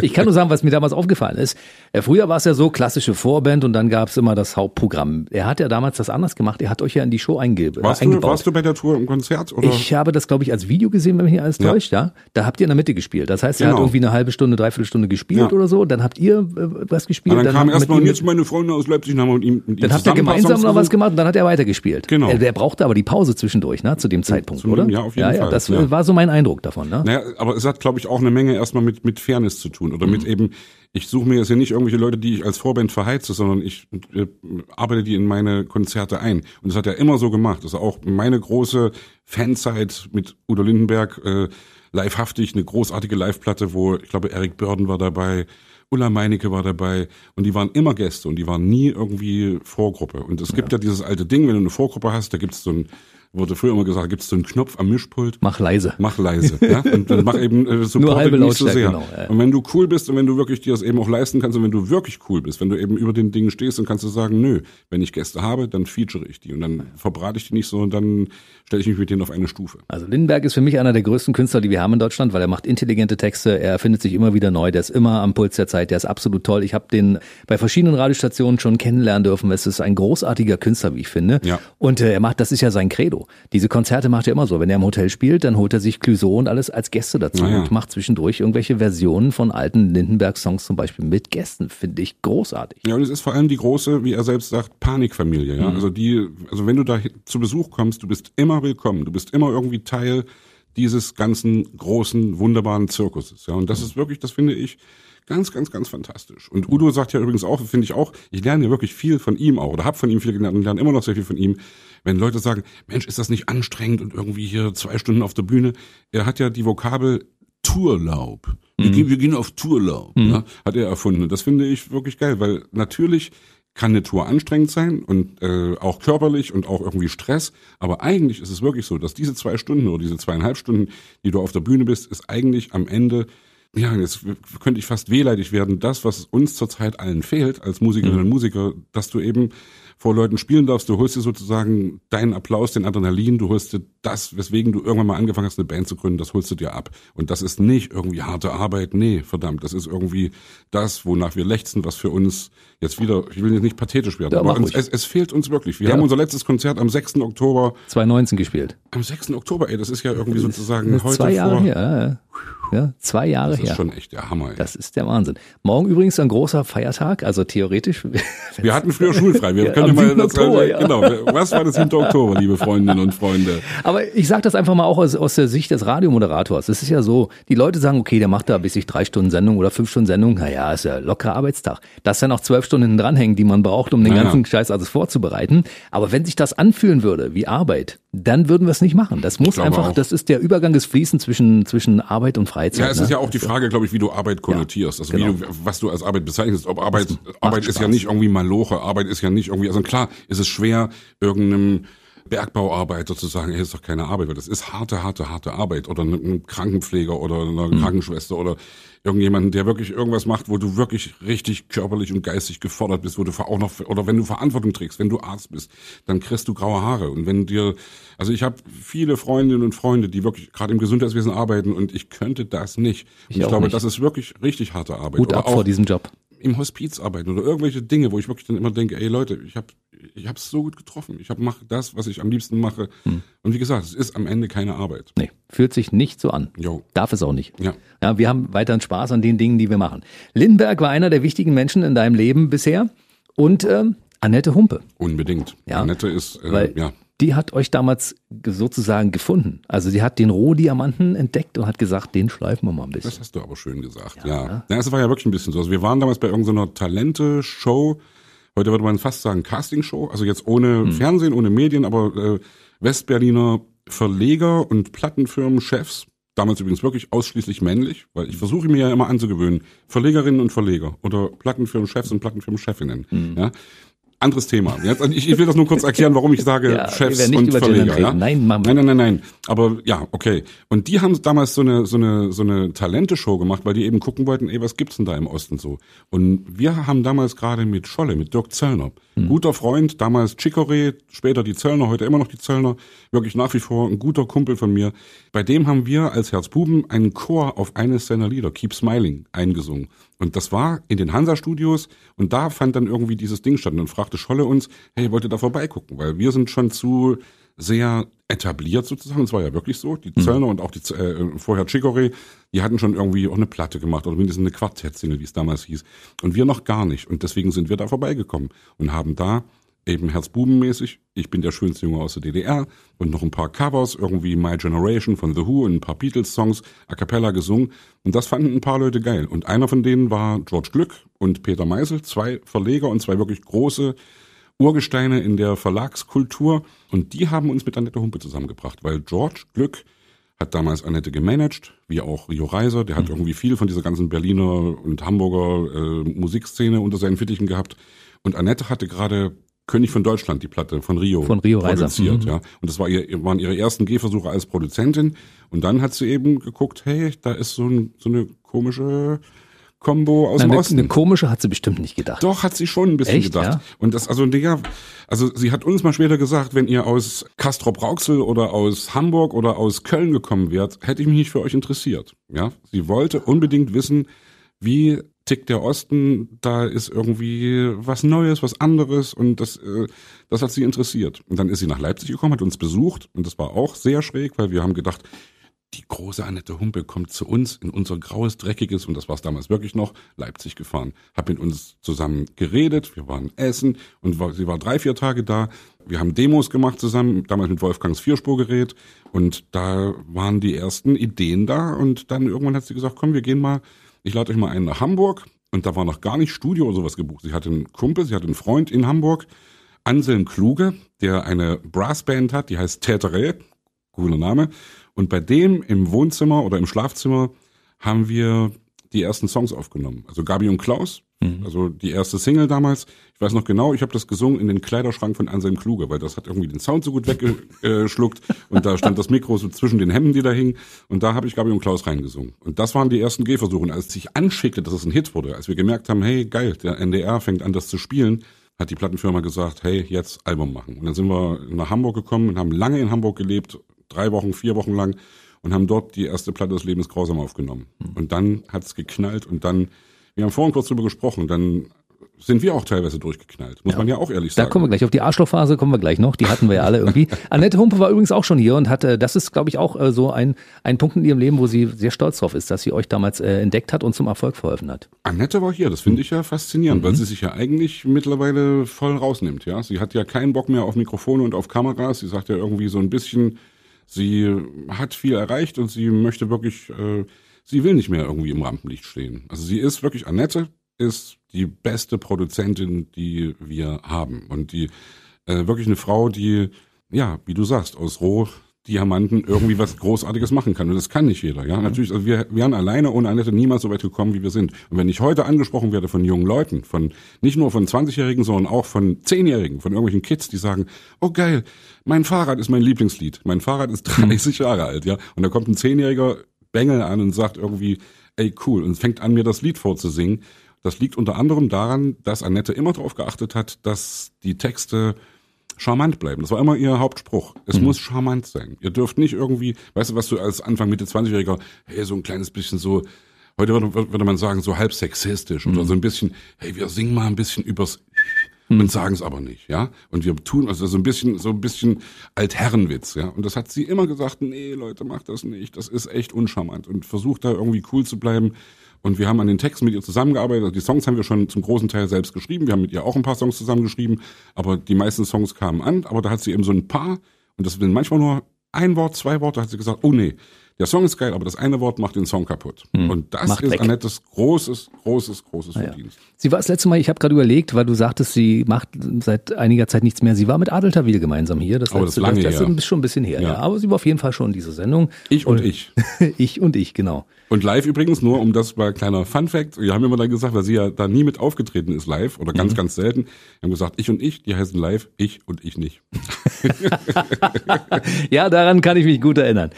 Ich kann nur sagen, was mir damals aufgefallen ist. Äh, Früher war es ja so, klassische Vorband und dann gab es immer das Hauptprogramm. Er hat ja damals das anders gemacht. Er hat euch ja in die Show einge Warst, äh, du, eingebaut. warst du bei der Tour im Konzert? Oder? Ich habe das, glaube ich, als Video gesehen, wenn mich nicht alles Ja. täuscht, ja. Da habt ihr in der Mitte gespielt. Das heißt, er hat Genau. irgendwie eine halbe Stunde, dreiviertel Stunde gespielt Ja. oder so. Dann habt ihr äh, was gespielt. Und dann, kam habt ihr erstmal mit jetzt meine Freunde aus Leipzig und haben mit ihm, mit Dann habt ihr gemeinsam noch was gemacht und dann hat er weitergespielt. Genau. Er, der brauchte aber die Pause zwischendurch, ne, zu dem Zeitpunkt, Zum- oder? ja, auf jeden ja, ja, Fall, Das ja. war so mein Eindruck davon, ne? Naja, aber es hat, glaube ich, auch eine Menge erstmal mit, mit Fairness zu tun. Oder mit Mhm. eben, ich suche mir jetzt ja nicht irgendwelche Leute, die ich als Vorband verheize, sondern ich äh, arbeite die in meine Konzerte ein. Und das hat er immer so gemacht. Das ist auch meine große Fanzeit mit Udo Lindenberg, äh, livehaftig, eine großartige Liveplatte, wo, ich glaube, Eric Börden war dabei, Ulla Meinecke war dabei und die waren immer Gäste und die waren nie irgendwie Vorgruppe. Und es gibt ja, dieses alte Ding, wenn du eine Vorgruppe hast, da gibt's so ein, wurde früher immer gesagt, gibt's so einen Knopf am Mischpult, Mach leise. mach leise, ja, und, und mach eben äh, supportet halbe nicht so sehr. genau, ja. Und wenn du cool bist und wenn du wirklich dir das eben auch leisten kannst und wenn du wirklich cool bist, wenn du eben über den Dingen stehst, dann kannst du sagen, nö, wenn ich Gäste habe, dann feature ich die und dann verbrate ich die nicht so und dann stelle ich mich mit denen auf eine Stufe. Also Lindenberg ist für mich einer der größten Künstler, die wir haben in Deutschland, weil er macht intelligente Texte, er erfindet sich immer wieder neu, der ist immer am Puls der Zeit, der ist absolut toll. Ich habe den bei verschiedenen Radiostationen schon kennenlernen dürfen. Es ist ein großartiger Künstler, wie ich finde. Ja. Und äh, er macht, das ist ja sein Credo. Diese Konzerte macht er immer so. Wenn er im Hotel spielt, dann holt er sich Clouseau und alles als Gäste dazu Na ja. und macht zwischendurch irgendwelche Versionen von alten Lindenberg-Songs zum Beispiel mit Gästen. Finde ich großartig. Ja, und es ist vor allem die große, wie er selbst sagt, Panikfamilie. Ja, also die, also wenn du da zu Besuch kommst, du bist immer willkommen. Du bist immer irgendwie Teil dieses ganzen großen, wunderbaren Zirkuses. Ja, und das ist wirklich, das finde ich ganz, ganz, ganz fantastisch. Und Udo sagt ja übrigens auch, finde ich auch, ich lerne ja wirklich viel von ihm auch oder habe von ihm viel gelernt und lerne immer noch sehr viel von ihm. Wenn Leute sagen, Mensch, ist das nicht anstrengend und irgendwie hier zwei Stunden auf der Bühne? Er hat ja die Vokabel Tourlaub. Wir, gehen, wir gehen auf Tourlaub, ja, hat er erfunden. Und das finde ich wirklich geil, weil natürlich kann eine Tour anstrengend sein und äh, auch körperlich und auch irgendwie Stress. Aber eigentlich ist es wirklich so, dass diese zwei Stunden oder diese zweieinhalb Stunden, die du auf der Bühne bist, ist eigentlich am Ende, ja, jetzt könnte ich fast wehleidig werden, das, was uns zurzeit allen fehlt als Musikerinnen und Musiker, dass du eben vor Leuten spielen darfst, du holst dir sozusagen deinen Applaus, den Adrenalin, du holst dir das, weswegen du irgendwann mal angefangen hast, eine Band zu gründen, das holst du dir ab. Und das ist nicht irgendwie harte Arbeit, nee, verdammt, das ist irgendwie das, wonach wir lechzen, was für uns jetzt wieder, ich will jetzt nicht pathetisch werden, Ja, aber uns, es, es fehlt uns wirklich. Wir Ja. haben unser letztes Konzert am 6. Oktober, 2019 gespielt. am 6. Oktober, ey, das ist ja irgendwie sozusagen heute zwei Jahre vor, her. Ja, zwei Jahre das ist her. schon echt der Hammer, ey. Das ist der Wahnsinn. Morgen übrigens ein großer Feiertag, also theoretisch. Wir hatten früher schulfrei. Wir Ja, können mal 7. Oktober, ja. genau. Was war das 7. Oktober, liebe Freundinnen und Freunde? Aber ich sage das einfach mal auch aus, aus der Sicht des Radiomoderators. Es ist ja so, die Leute sagen, okay, der macht da bis ich drei Stunden Sendung oder fünf Stunden Sendung. Naja, ist ja lockerer Arbeitstag. Dass dann noch zwölf Stunden dranhängen, die man braucht, um den Ja, ganzen ja. Scheiß alles vorzubereiten. Aber wenn sich das anfühlen würde wie Arbeit, dann würden wir es nicht machen. Das muss einfach, auch. das ist der Übergang des Fließen zwischen, zwischen Arbeit und Freizeit. Ja, es ne? ist ja auch die Frage, glaube ich, wie du Arbeit konnotierst. Also genau. wie du, was du als Arbeit bezeichnest. Ob Arbeit, Arbeit ist ja Spaß. nicht irgendwie Maloche. Arbeit ist ja nicht irgendwie, also klar ist es schwer, irgendeinem Bergbauarbeiter zu sagen, hey, das ist doch keine Arbeit, weil das ist harte, harte, harte Arbeit. Oder einem Krankenpfleger oder einer Mhm. Krankenschwester oder irgendjemanden, der wirklich irgendwas macht, wo du wirklich richtig körperlich und geistig gefordert bist, wo du auch noch, oder wenn du Verantwortung trägst, wenn du Arzt bist, dann kriegst du graue Haare. Und wenn dir, also ich habe viele Freundinnen und Freunde, die wirklich gerade im Gesundheitswesen arbeiten und ich könnte das nicht. Und Ich glaube, nicht. das ist wirklich richtig harte Arbeit. Oder ab auch, vor diesem Job. Im Hospiz arbeiten oder irgendwelche Dinge, wo ich wirklich dann immer denke, ey Leute, ich habe ich hab's so gut getroffen. Ich hab, mache das, was ich am liebsten mache. Hm. Und wie gesagt, es ist am Ende keine Arbeit. Nee, fühlt sich nicht so an. Jo. Darf es auch nicht. Ja. ja. Wir haben weiterhin Spaß an den Dingen, die wir machen. Lindenberg war einer der wichtigen Menschen in deinem Leben bisher und ähm, Annette Humpe. Unbedingt. Ja. Annette ist, äh, Weil ja. Die hat euch damals sozusagen gefunden. Also sie hat den Rohdiamanten entdeckt und hat gesagt, den schleifen wir mal ein bisschen. Das hast du aber schön gesagt, ja. Ja, es war ja wirklich ein bisschen so. Also wir waren damals bei irgendeiner Talente-Show, heute würde man fast sagen Castingshow, also jetzt ohne Hm. Fernsehen, ohne Medien, aber äh, Westberliner Verleger und Plattenfirmenchefs, damals übrigens wirklich ausschließlich männlich, weil ich versuche mir ja immer anzugewöhnen, Verlegerinnen und Verleger oder Plattenfirmenchefs und Plattenfirmenchefinnen. Hm. Ja. Anderes Thema. Jetzt, ich, ich will das nur kurz erklären, warum ich sage Ja, Chefs und Verleger. Ja? Nein, wir- nein, nein, nein, nein. Aber ja, okay. Und die haben damals so eine so eine so eine Talente-Show gemacht, weil die eben gucken wollten, ey, was gibt's denn da im Osten so? Und wir haben damals gerade mit Scholle, mit Dirk Zöllner, Hm. guter Freund, damals Chicoré, später die Zöllner, heute immer noch die Zöllner, wirklich nach wie vor ein guter Kumpel von mir. Bei dem haben wir als Herzbuben einen Chor auf eines seiner Lieder, Keep Smiling, eingesungen. Und das war in den Hansa-Studios und da fand dann irgendwie dieses Ding statt. Und dann fragte Scholle uns, hey, wollt ihr da vorbeigucken? Weil wir sind schon zu sehr etabliert sozusagen. Es war ja wirklich so. Die Zöllner und auch die äh, vorher Chicoré, die hatten schon irgendwie auch eine Platte gemacht oder mindestens eine Quartett-Single, wie es damals hieß. Und wir noch gar nicht. Und deswegen sind wir da vorbeigekommen und haben da eben Herzbubenmäßig, ich bin der schönste Junge aus der DDR und noch ein paar Covers, irgendwie My Generation von The Who und ein paar Beatles-Songs a cappella gesungen. Und das fanden ein paar Leute geil. Und einer von denen war George Glück und Peter Meisel, zwei Verleger und zwei wirklich große Urgesteine in der Verlagskultur. Und die haben uns mit Annette Humpe zusammengebracht, weil George Glück hat damals Annette gemanagt, wie auch Rio Reiser. Der hat irgendwie viel von dieser ganzen Berliner und Hamburger äh, Musikszene unter seinen Fittichen gehabt. Und Annette hatte gerade König von Deutschland, die Platte von Rio, Von Rio Reiser. produziert. Mhm. Ja. Und das war ihr, waren ihre ersten Gehversuche als Produzentin. Und dann hat sie eben geguckt, hey, da ist so, ein, so eine komische Combo aus Na, dem Osten. eine komische hat sie bestimmt nicht gedacht. Doch, hat sie schon ein bisschen Echt, gedacht. ja? Und das, also, Digga, also sie hat uns mal später gesagt, wenn ihr aus Castrop Rauxel oder aus Hamburg oder aus Köln gekommen wärt, hätte ich mich nicht für euch interessiert. Ja, sie wollte unbedingt wissen, wie tickt der Osten, da ist irgendwie was Neues, was anderes und das, äh, das hat sie interessiert. Und dann ist sie nach Leipzig gekommen, hat uns besucht und das war auch sehr schräg, weil wir haben gedacht, die große Annette Humpe kommt zu uns in unser graues, dreckiges, und das war es damals wirklich noch, Leipzig gefahren. Hab mit uns zusammen geredet, wir waren essen und war, sie war drei, vier Tage da. Wir haben Demos gemacht zusammen, damals mit Wolfgangs Vierspurgerät und da waren die ersten Ideen da und dann irgendwann hat sie gesagt, komm, wir gehen mal, ich lade euch mal einen nach Hamburg und da war noch gar nicht Studio oder sowas gebucht. Sie hatte einen Kumpel, sie hatte einen Freund in Hamburg, Anselm Kluge, der eine Brassband hat, die heißt Täterä, cooler Name. Und bei dem im Wohnzimmer oder im Schlafzimmer haben wir die ersten Songs aufgenommen. Also Gabi und Klaus, also die erste Single damals. Ich weiß noch genau, ich habe das gesungen in den Kleiderschrank von Anselm Kluge, weil das hat irgendwie den Sound so gut weggeschluckt und da stand das Mikro so zwischen den Hemden, die da hingen und da habe ich Gabi und Klaus reingesungen. Und das waren die ersten Gehversuche. Und als es sich anschickte, dass es ein Hit wurde, als wir gemerkt haben, hey geil, der NDR fängt an, das zu spielen, hat die Plattenfirma gesagt, hey, jetzt Album machen. Und dann sind wir nach Hamburg gekommen und haben lange in Hamburg gelebt, drei Wochen, vier Wochen lang und haben dort die erste Platte des Lebens grausam aufgenommen. Und dann hat's geknallt und dann, wir haben vorhin kurz drüber gesprochen, dann sind wir auch teilweise durchgeknallt, muss man ja auch ehrlich Da sagen. kommen wir gleich auf die Arschlochphase, kommen wir gleich noch. Die hatten wir ja alle irgendwie. Annette Humpe war übrigens auch schon hier und hatte, das ist, glaube ich, auch äh, so ein, ein Punkt in ihrem Leben, wo sie sehr stolz drauf ist, dass sie euch damals äh, entdeckt hat und zum Erfolg verholfen hat. Annette war hier, das finde ich ja faszinierend, weil sie sich ja eigentlich mittlerweile voll rausnimmt, ja. Sie hat ja keinen Bock mehr auf Mikrofone und auf Kameras. Sie sagt ja irgendwie so ein bisschen, sie hat viel erreicht und sie möchte wirklich, äh, sie will nicht mehr irgendwie im Rampenlicht stehen. Also sie ist wirklich, Annette ist die beste Produzentin, die wir haben. Und die, äh, wirklich eine Frau, die, ja, wie du sagst, aus Rohdiamanten irgendwie was Großartiges machen kann. Und das kann nicht jeder, ja. Natürlich, also wir wären alleine ohne Annette niemals so weit gekommen, wie wir sind. Und wenn ich heute angesprochen werde von jungen Leuten, von, nicht nur von 20-Jährigen, sondern auch von 10-Jährigen, von irgendwelchen Kids, die sagen, oh geil, mein Fahrrad ist mein Lieblingslied. Mein Fahrrad ist 30 Jahre alt, ja. Und da kommt ein 10-Jähriger Bengel an und sagt irgendwie, ey cool, und fängt an, mir das Lied vorzusingen. Das liegt unter anderem daran, dass Annette immer darauf geachtet hat, dass die Texte charmant bleiben. Das war immer ihr Hauptspruch. Es muss charmant sein. Ihr dürft nicht irgendwie, weißt du, was du als Anfang Mitte 20-Jähriger, hey, so ein kleines bisschen so Heute würde, würde man sagen, so halb sexistisch oder so ein bisschen, hey, wir singen mal ein bisschen übers und sagen es aber nicht, ja. Und wir tun also so ein bisschen, so ein bisschen Altherrenwitz, ja. Und das hat sie immer gesagt, nee, Leute, macht das nicht. Das ist echt uncharmant und versucht da irgendwie cool zu bleiben. Und wir haben an den Texten mit ihr zusammengearbeitet. Also die Songs haben wir schon zum großen Teil selbst geschrieben. Wir haben mit ihr auch ein paar Songs zusammengeschrieben, aber die meisten Songs kamen an. Aber da hat sie eben so ein paar, und das sind manchmal nur ein Wort, zwei Worte, hat sie gesagt, oh nee, der Song ist geil, aber das eine Wort macht den Song kaputt. Und das Macht ist weg. Annettes großes, großes, großes Verdienst. Sie war das letzte Mal, ich habe gerade überlegt, weil du sagtest, sie macht seit einiger Zeit nichts mehr. Sie war mit Adel Tawil gemeinsam hier. Das, Aber das letzte- ist lange das, her. ist schon ein bisschen her. Ja. Ja. Aber sie war auf jeden Fall schon in dieser Sendung. Ich und ich. ich und ich, genau. Und live übrigens, nur um das mal kleiner Fun Fact, wir haben immer dann gesagt, weil sie ja da nie mit aufgetreten ist live oder ganz, ganz selten, wir haben gesagt, ich und ich, die heißen live, ich und ich nicht. Ja, daran kann ich mich gut erinnern.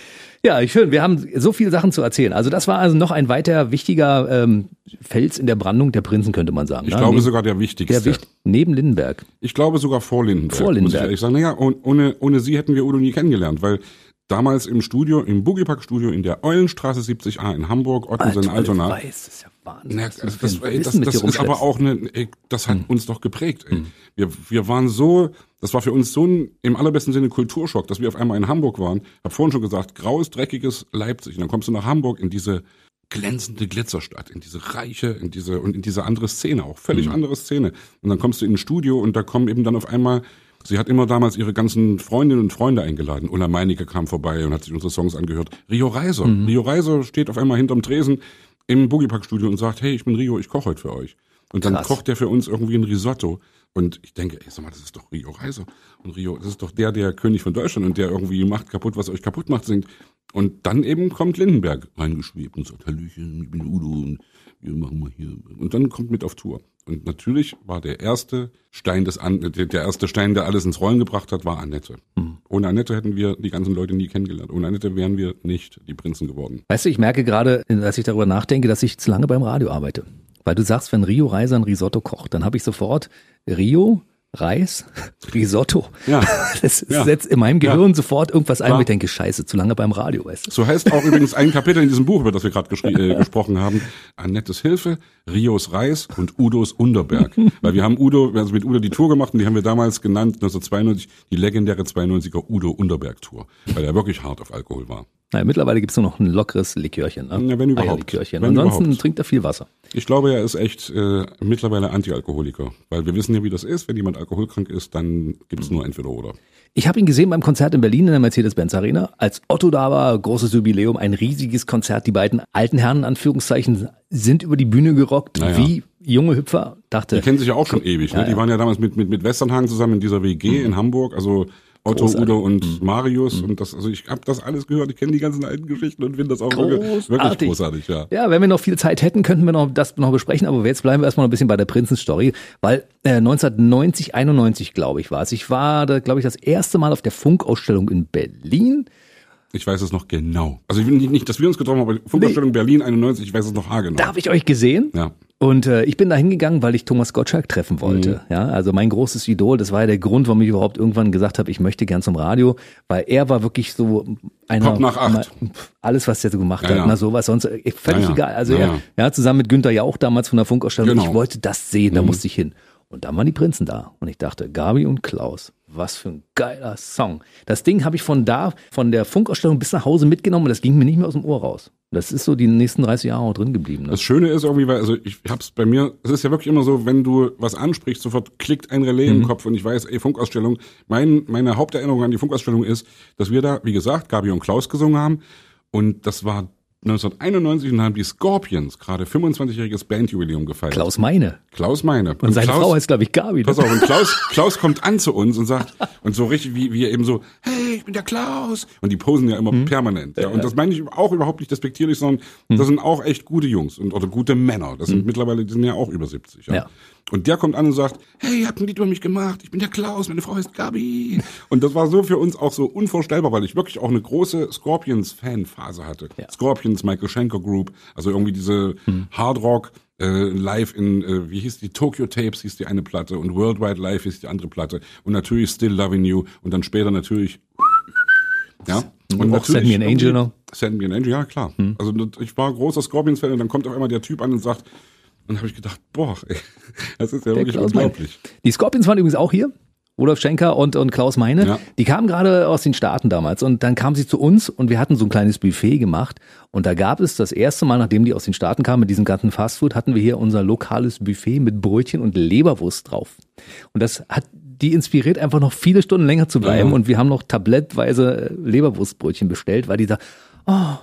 Ja, schön. Wir haben so viele Sachen zu erzählen. Also das war also noch ein weiter wichtiger ähm, Fels in der Brandung der Prinzen, könnte man sagen. Ich ne? glaube neben, sogar der der wichtigste. Wicht, neben Lindenberg. Ich glaube sogar vor Lindenberg. Vor Muss ich Lindenberg. sagen. Naja, ohne, ohne sie hätten wir Udo nie kennengelernt, weil damals im Studio, im Boogiepack Studio in der Eulenstraße 70a in Hamburg, Ottensen, Altona. Weiß, das ist ja Wahnsinn. Na, das, das, das, das ist aber auch eine, ey, das Hm. hat uns doch geprägt. Ey. Wir, wir waren so, das war für uns so ein im allerbesten Sinne Kulturschock, dass wir auf einmal in Hamburg waren. Hab vorhin schon gesagt, graues, dreckiges Leipzig. Und dann kommst du nach Hamburg in diese glänzende Glitzerstadt, in diese reiche, in diese und in diese andere Szene auch, völlig Hm. andere Szene. Und dann kommst du in ein Studio und da kommen eben dann auf einmal Sie hat immer damals ihre ganzen Freundinnen und Freunde eingeladen. Ulla Meinecke kam vorbei und hat sich unsere Songs angehört. Rio Reiser. Mhm. Rio Reiser steht auf einmal hinterm Tresen im Boogiepack-Studio und sagt, hey, ich bin Rio, ich koche heute für euch. Und dann Krass. kocht der für uns irgendwie ein Risotto. Und ich denke, ey, sag mal, das ist doch Rio Reiser. Und Rio, das ist doch der, der König von Deutschland und der irgendwie macht kaputt, was euch kaputt macht, singt. Und dann eben kommt Lindenberg reingeschwebt und sagt, Hallöchen, ich bin Udo und wir machen mal hier. Und dann kommt mit auf Tour. Und natürlich war der erste Stein des An der, erste Stein, der alles ins Rollen gebracht hat, war Annette. Ohne Annette hätten wir die ganzen Leute nie kennengelernt. Ohne Annette wären wir nicht die Prinzen geworden. Weißt du, ich merke gerade, als ich darüber nachdenke, dass ich zu lange beim Radio arbeite. Weil du sagst, wenn Rio Reiser ein Risotto kocht, dann habe ich sofort Rio, Reis, Risotto. Ja. Das Ja. setzt in meinem Gehirn sofort irgendwas ein, wo ich denke, scheiße, zu lange beim Radio, weißt du. So heißt auch übrigens ein Kapitel in diesem Buch, über das wir gerade äh, gesprochen haben. Annettes Hilfe, Rios Reis und Udos Unterberg. Weil wir haben Udo, also mit Udo die Tour gemacht und die haben wir damals genannt, 1992, die legendäre 92er Udo Unterberg Tour. Weil er wirklich hart auf Alkohol war. Naja, mittlerweile gibt's nur noch ein lockeres Likörchen. Ne? Ja, wenn überhaupt. Wenn Ansonsten überhaupt. trinkt er viel Wasser. Ich glaube, er ist echt äh, mittlerweile Antialkoholiker. Weil wir wissen ja, wie das ist. Wenn jemand alkoholkrank ist, dann gibt's nur entweder oder. Ich habe ihn gesehen beim Konzert in Berlin in der Mercedes-Benz Arena. Als Otto da war, großes Jubiläum, ein riesiges Konzert. Die beiden alten Herren, in Anführungszeichen, sind über die Bühne gerockt, Naja. wie junge Hüpfer. Dachte, Die kennen sich ja auch schon ewig. Ne? Ja, Die ja. waren ja damals mit, mit, mit Westernhagen zusammen in dieser WG in Hamburg. Also Otto, Großartig. Udo und Marius. Und das, also ich habe das alles gehört. Ich kenne die ganzen alten Geschichten und finde das auch wirklich, wirklich Großartig. großartig. Ja. Ja, wenn wir noch viel Zeit hätten, könnten wir noch das noch besprechen, aber jetzt bleiben wir erstmal ein bisschen bei der Prinzenstory, weil äh, 1990, 91, glaube ich, war es. Ich war da, glaube ich, das erste Mal auf der Funkausstellung in Berlin. Ich weiß es noch genau. Also ich will nicht, nicht dass wir uns getroffen haben, aber Funkausstellung Berlin 91, ich weiß es noch haargenau. Da habe ich euch gesehen. Ja. Und äh, ich bin da hingegangen, weil ich Thomas Gottschalk treffen wollte. Mhm. Ja, also mein großes Idol, das war ja der Grund, warum ich überhaupt irgendwann gesagt habe, ich möchte gern zum Radio, weil er war wirklich so einer. Pop nach acht. Mal, alles, was der so gemacht Ja, hat, ja. na sowas, sonst äh, völlig Ja, egal. Also Ja, er, ja. zusammen mit Günther ja auch damals von der Funkausstellung. Genau. Mhm. Ich wollte das sehen, da musste ich hin. Und dann waren die Prinzen da. Und ich dachte, Gabi und Klaus, was für ein geiler Song. Das Ding habe ich von da, von der Funkausstellung bis nach Hause mitgenommen und das ging mir nicht mehr aus dem Ohr raus. Das ist so die nächsten 30 Jahre auch drin geblieben. Ne? Das Schöne ist irgendwie, weil, also ich hab's bei mir, es ist ja wirklich immer so, wenn du was ansprichst, sofort klickt ein Relais Mhm. im Kopf und ich weiß, ey, Funkausstellung, mein, meine Haupterinnerung an die Funkausstellung ist, dass wir da, wie gesagt, Gabi und Klaus gesungen haben und das war 1991 und haben die Scorpions gerade 25-jähriges Bandjubiläum gefeiert. Klaus Meine. Klaus meine. Und seine Klaus, Frau heißt, glaube ich, Gabi. ne? Pass auf, und Klaus, Klaus kommt an zu uns und sagt, und so richtig wie, wie er eben so, hey, ich bin der Klaus. Und die posen ja immer Mhm. permanent. Ja. Und das meine ich auch überhaupt nicht despektierlich, sondern das sind auch echt gute Jungs und, oder gute Männer. Das sind mittlerweile, die sind ja auch über 70. Ja. Mhm. Ja. Und der kommt an und sagt, hey, ihr habt ein Lied über mich gemacht, ich bin der Klaus, meine Frau heißt Gabi. Und das war so für uns auch so unvorstellbar, weil ich wirklich auch eine große Scorpions-Fanphase hatte. Ja. Scorpions, Michael Schenker Group, also irgendwie diese Hard Rock, äh, live in, äh, wie hieß die, Tokyo Tapes hieß die eine Platte und Worldwide Live hieß die andere Platte und natürlich Still Loving You und dann später natürlich, ja. Und auch Send Me an Angel noch. Send Me an Angel, ja klar. Hm. Also ich war großer Scorpions-Fan und dann kommt auf einmal der Typ an und sagt, und habe ich gedacht, boah, ey, das ist ja der wirklich Klaus unglaublich. Mein. Die Scorpions waren übrigens auch hier. Olaf Schenker und, und Klaus Meine, ja. die kamen gerade aus den Staaten damals und dann kamen sie zu uns und wir hatten so ein kleines Buffet gemacht und da gab es das erste Mal, nachdem die aus den Staaten kamen mit diesem ganzen Fastfood, hatten wir hier unser lokales Buffet mit Brötchen und Leberwurst drauf. Und das hat die inspiriert einfach noch viele Stunden länger zu bleiben ja. und wir haben noch tablettweise Leberwurstbrötchen bestellt, weil die da, oh,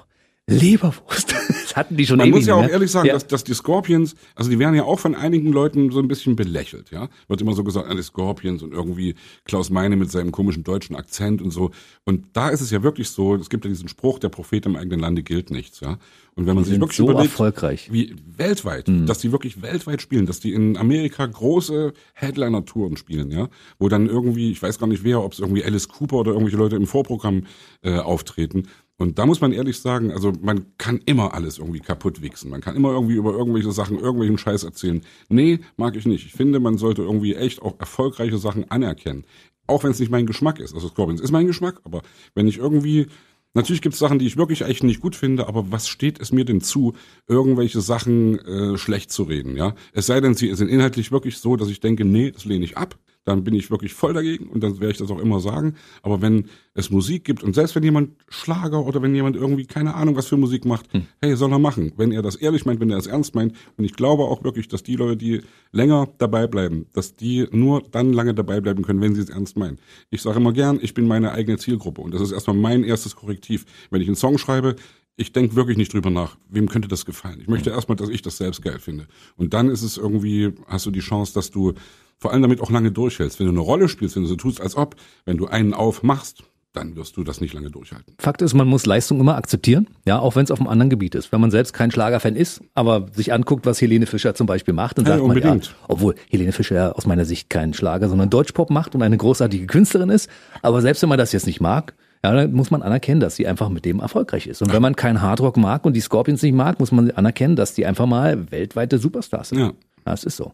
Leberwurst. Das hatten die schon Man muss ja auch mehr. ehrlich sagen, ja. dass, dass die Scorpions, also die werden ja auch von einigen Leuten so ein bisschen belächelt, ja. Wird immer so gesagt, die Scorpions und irgendwie Klaus Meine mit seinem komischen deutschen Akzent und so. Und da ist es ja wirklich so, es gibt ja diesen Spruch, der Prophet im eigenen Lande gilt nichts, ja. Und wenn man die sich wirklich so überlegt, erfolgreich. wie weltweit, mhm. dass die wirklich weltweit spielen, dass die in Amerika große Headliner-Touren spielen, ja, wo dann irgendwie, ich weiß gar nicht wer, ob es irgendwie Alice Cooper oder irgendwelche Leute im Vorprogramm äh, auftreten und da muss man ehrlich sagen, also man kann immer alles irgendwie kaputt wichsen. Man kann immer irgendwie über irgendwelche Sachen, irgendwelchen Scheiß erzählen. Nee, mag ich nicht. Ich finde, man sollte irgendwie echt auch erfolgreiche Sachen anerkennen. Auch wenn es nicht mein Geschmack ist. Also Scorpions ist mein Geschmack, aber wenn ich irgendwie Natürlich gibt es Sachen, die ich wirklich echt nicht gut finde, aber was steht es mir denn zu, irgendwelche Sachen äh, schlecht zu reden, ja? Es sei denn, sie sind inhaltlich wirklich so, dass ich denke, nee, das lehne ich ab dann bin ich wirklich voll dagegen und dann werde ich das auch immer sagen. Aber wenn es Musik gibt und selbst wenn jemand Schlager oder wenn jemand irgendwie keine Ahnung was für Musik macht, hm. hey, soll er machen. Wenn er das ehrlich meint, wenn er es ernst meint. Und ich glaube auch wirklich, dass die Leute, die länger dabei bleiben, dass die nur dann lange dabei bleiben können, wenn sie es ernst meinen. Ich sage immer gern, ich bin meine eigene Zielgruppe und das ist erstmal mein erstes Korrektiv. Wenn ich einen Song schreibe, ich denke wirklich nicht drüber nach, wem könnte das gefallen. Ich möchte hm. erstmal, dass ich das selbst geil finde. Und dann ist es irgendwie, hast du die Chance, dass du vor allem damit auch lange durchhältst. Wenn du eine Rolle spielst, wenn du so tust, als ob, wenn du einen aufmachst, dann wirst du das nicht lange durchhalten. Fakt ist, man muss Leistung immer akzeptieren, ja, auch wenn es auf einem anderen Gebiet ist. Wenn man selbst kein Schlagerfan ist, aber sich anguckt, was Helene Fischer zum Beispiel macht, dann sagt ja, man ja, obwohl Helene Fischer ja aus meiner Sicht keinen Schlager, sondern Deutschpop macht und eine großartige Künstlerin ist, aber selbst wenn man das jetzt nicht mag, ja, dann muss man anerkennen, dass sie einfach mit dem erfolgreich ist. Und wenn man keinen Hardrock mag und die Scorpions nicht mag, muss man anerkennen, dass die einfach mal weltweite Superstars sind. Ja. Das ist so.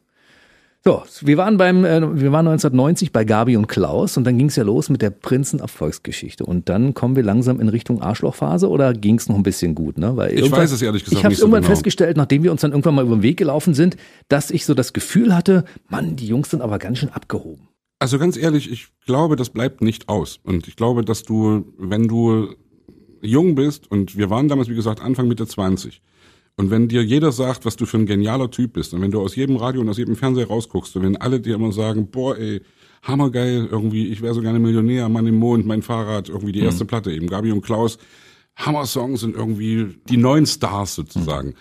So, wir waren beim, äh, wir waren 1990 bei Gabi und Klaus und dann ging es ja los mit der Prinzen-Erfolgsgeschichte. Und dann kommen wir langsam in Richtung Arschlochphase oder ging es noch ein bisschen gut? Ne? Weil ich weiß es ehrlich gesagt Ich habe so irgendwann genau. festgestellt, nachdem wir uns dann irgendwann mal über den Weg gelaufen sind, dass ich so das Gefühl hatte, Mann, die Jungs sind aber ganz schön abgehoben. Also ganz ehrlich, ich glaube, das bleibt nicht aus. Und ich glaube, dass du, wenn du jung bist, und wir waren damals, wie gesagt, Anfang Mitte 20, und wenn dir jeder sagt, was du für ein genialer Typ bist, und wenn du aus jedem Radio und aus jedem Fernseher rausguckst, und wenn alle dir immer sagen, boah, ey, hammergeil, irgendwie, ich wäre so gerne Millionär, Mann im Mond, mein Fahrrad, irgendwie die mhm. erste mhm. Platte eben, Gabi und Klaus, Hammer-Songs und irgendwie die neuen Stars sozusagen. Mhm.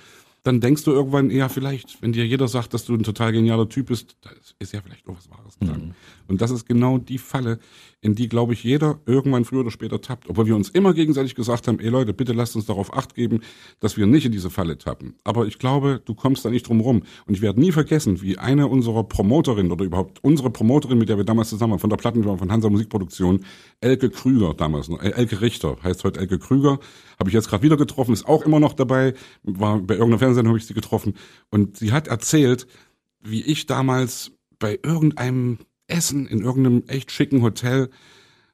Dann denkst du irgendwann, ja, vielleicht, wenn dir jeder sagt, dass du ein total genialer Typ bist, das ist ja vielleicht auch was Wahres dran. Mhm. Und das ist genau die Falle, in die, glaube ich, jeder irgendwann früher oder später tappt. Obwohl wir uns immer gegenseitig gesagt haben, ey Leute, bitte lasst uns darauf acht geben, dass wir nicht in diese Falle tappen. Aber ich glaube, du kommst da nicht drum rum. Und ich werde nie vergessen, wie eine unserer Promoterinnen oder überhaupt unsere Promoterin, mit der wir damals zusammen waren, von der Plattenfirma von Hansa Musikproduktion, Elke Krüger damals, äh, Elke Richter, heißt heute Elke Krüger, habe ich jetzt gerade wieder getroffen, ist auch immer noch dabei, war bei irgendeiner Fernsehsendung habe ich sie getroffen. Und sie hat erzählt, wie ich damals bei irgendeinem Essen in irgendeinem echt schicken Hotel.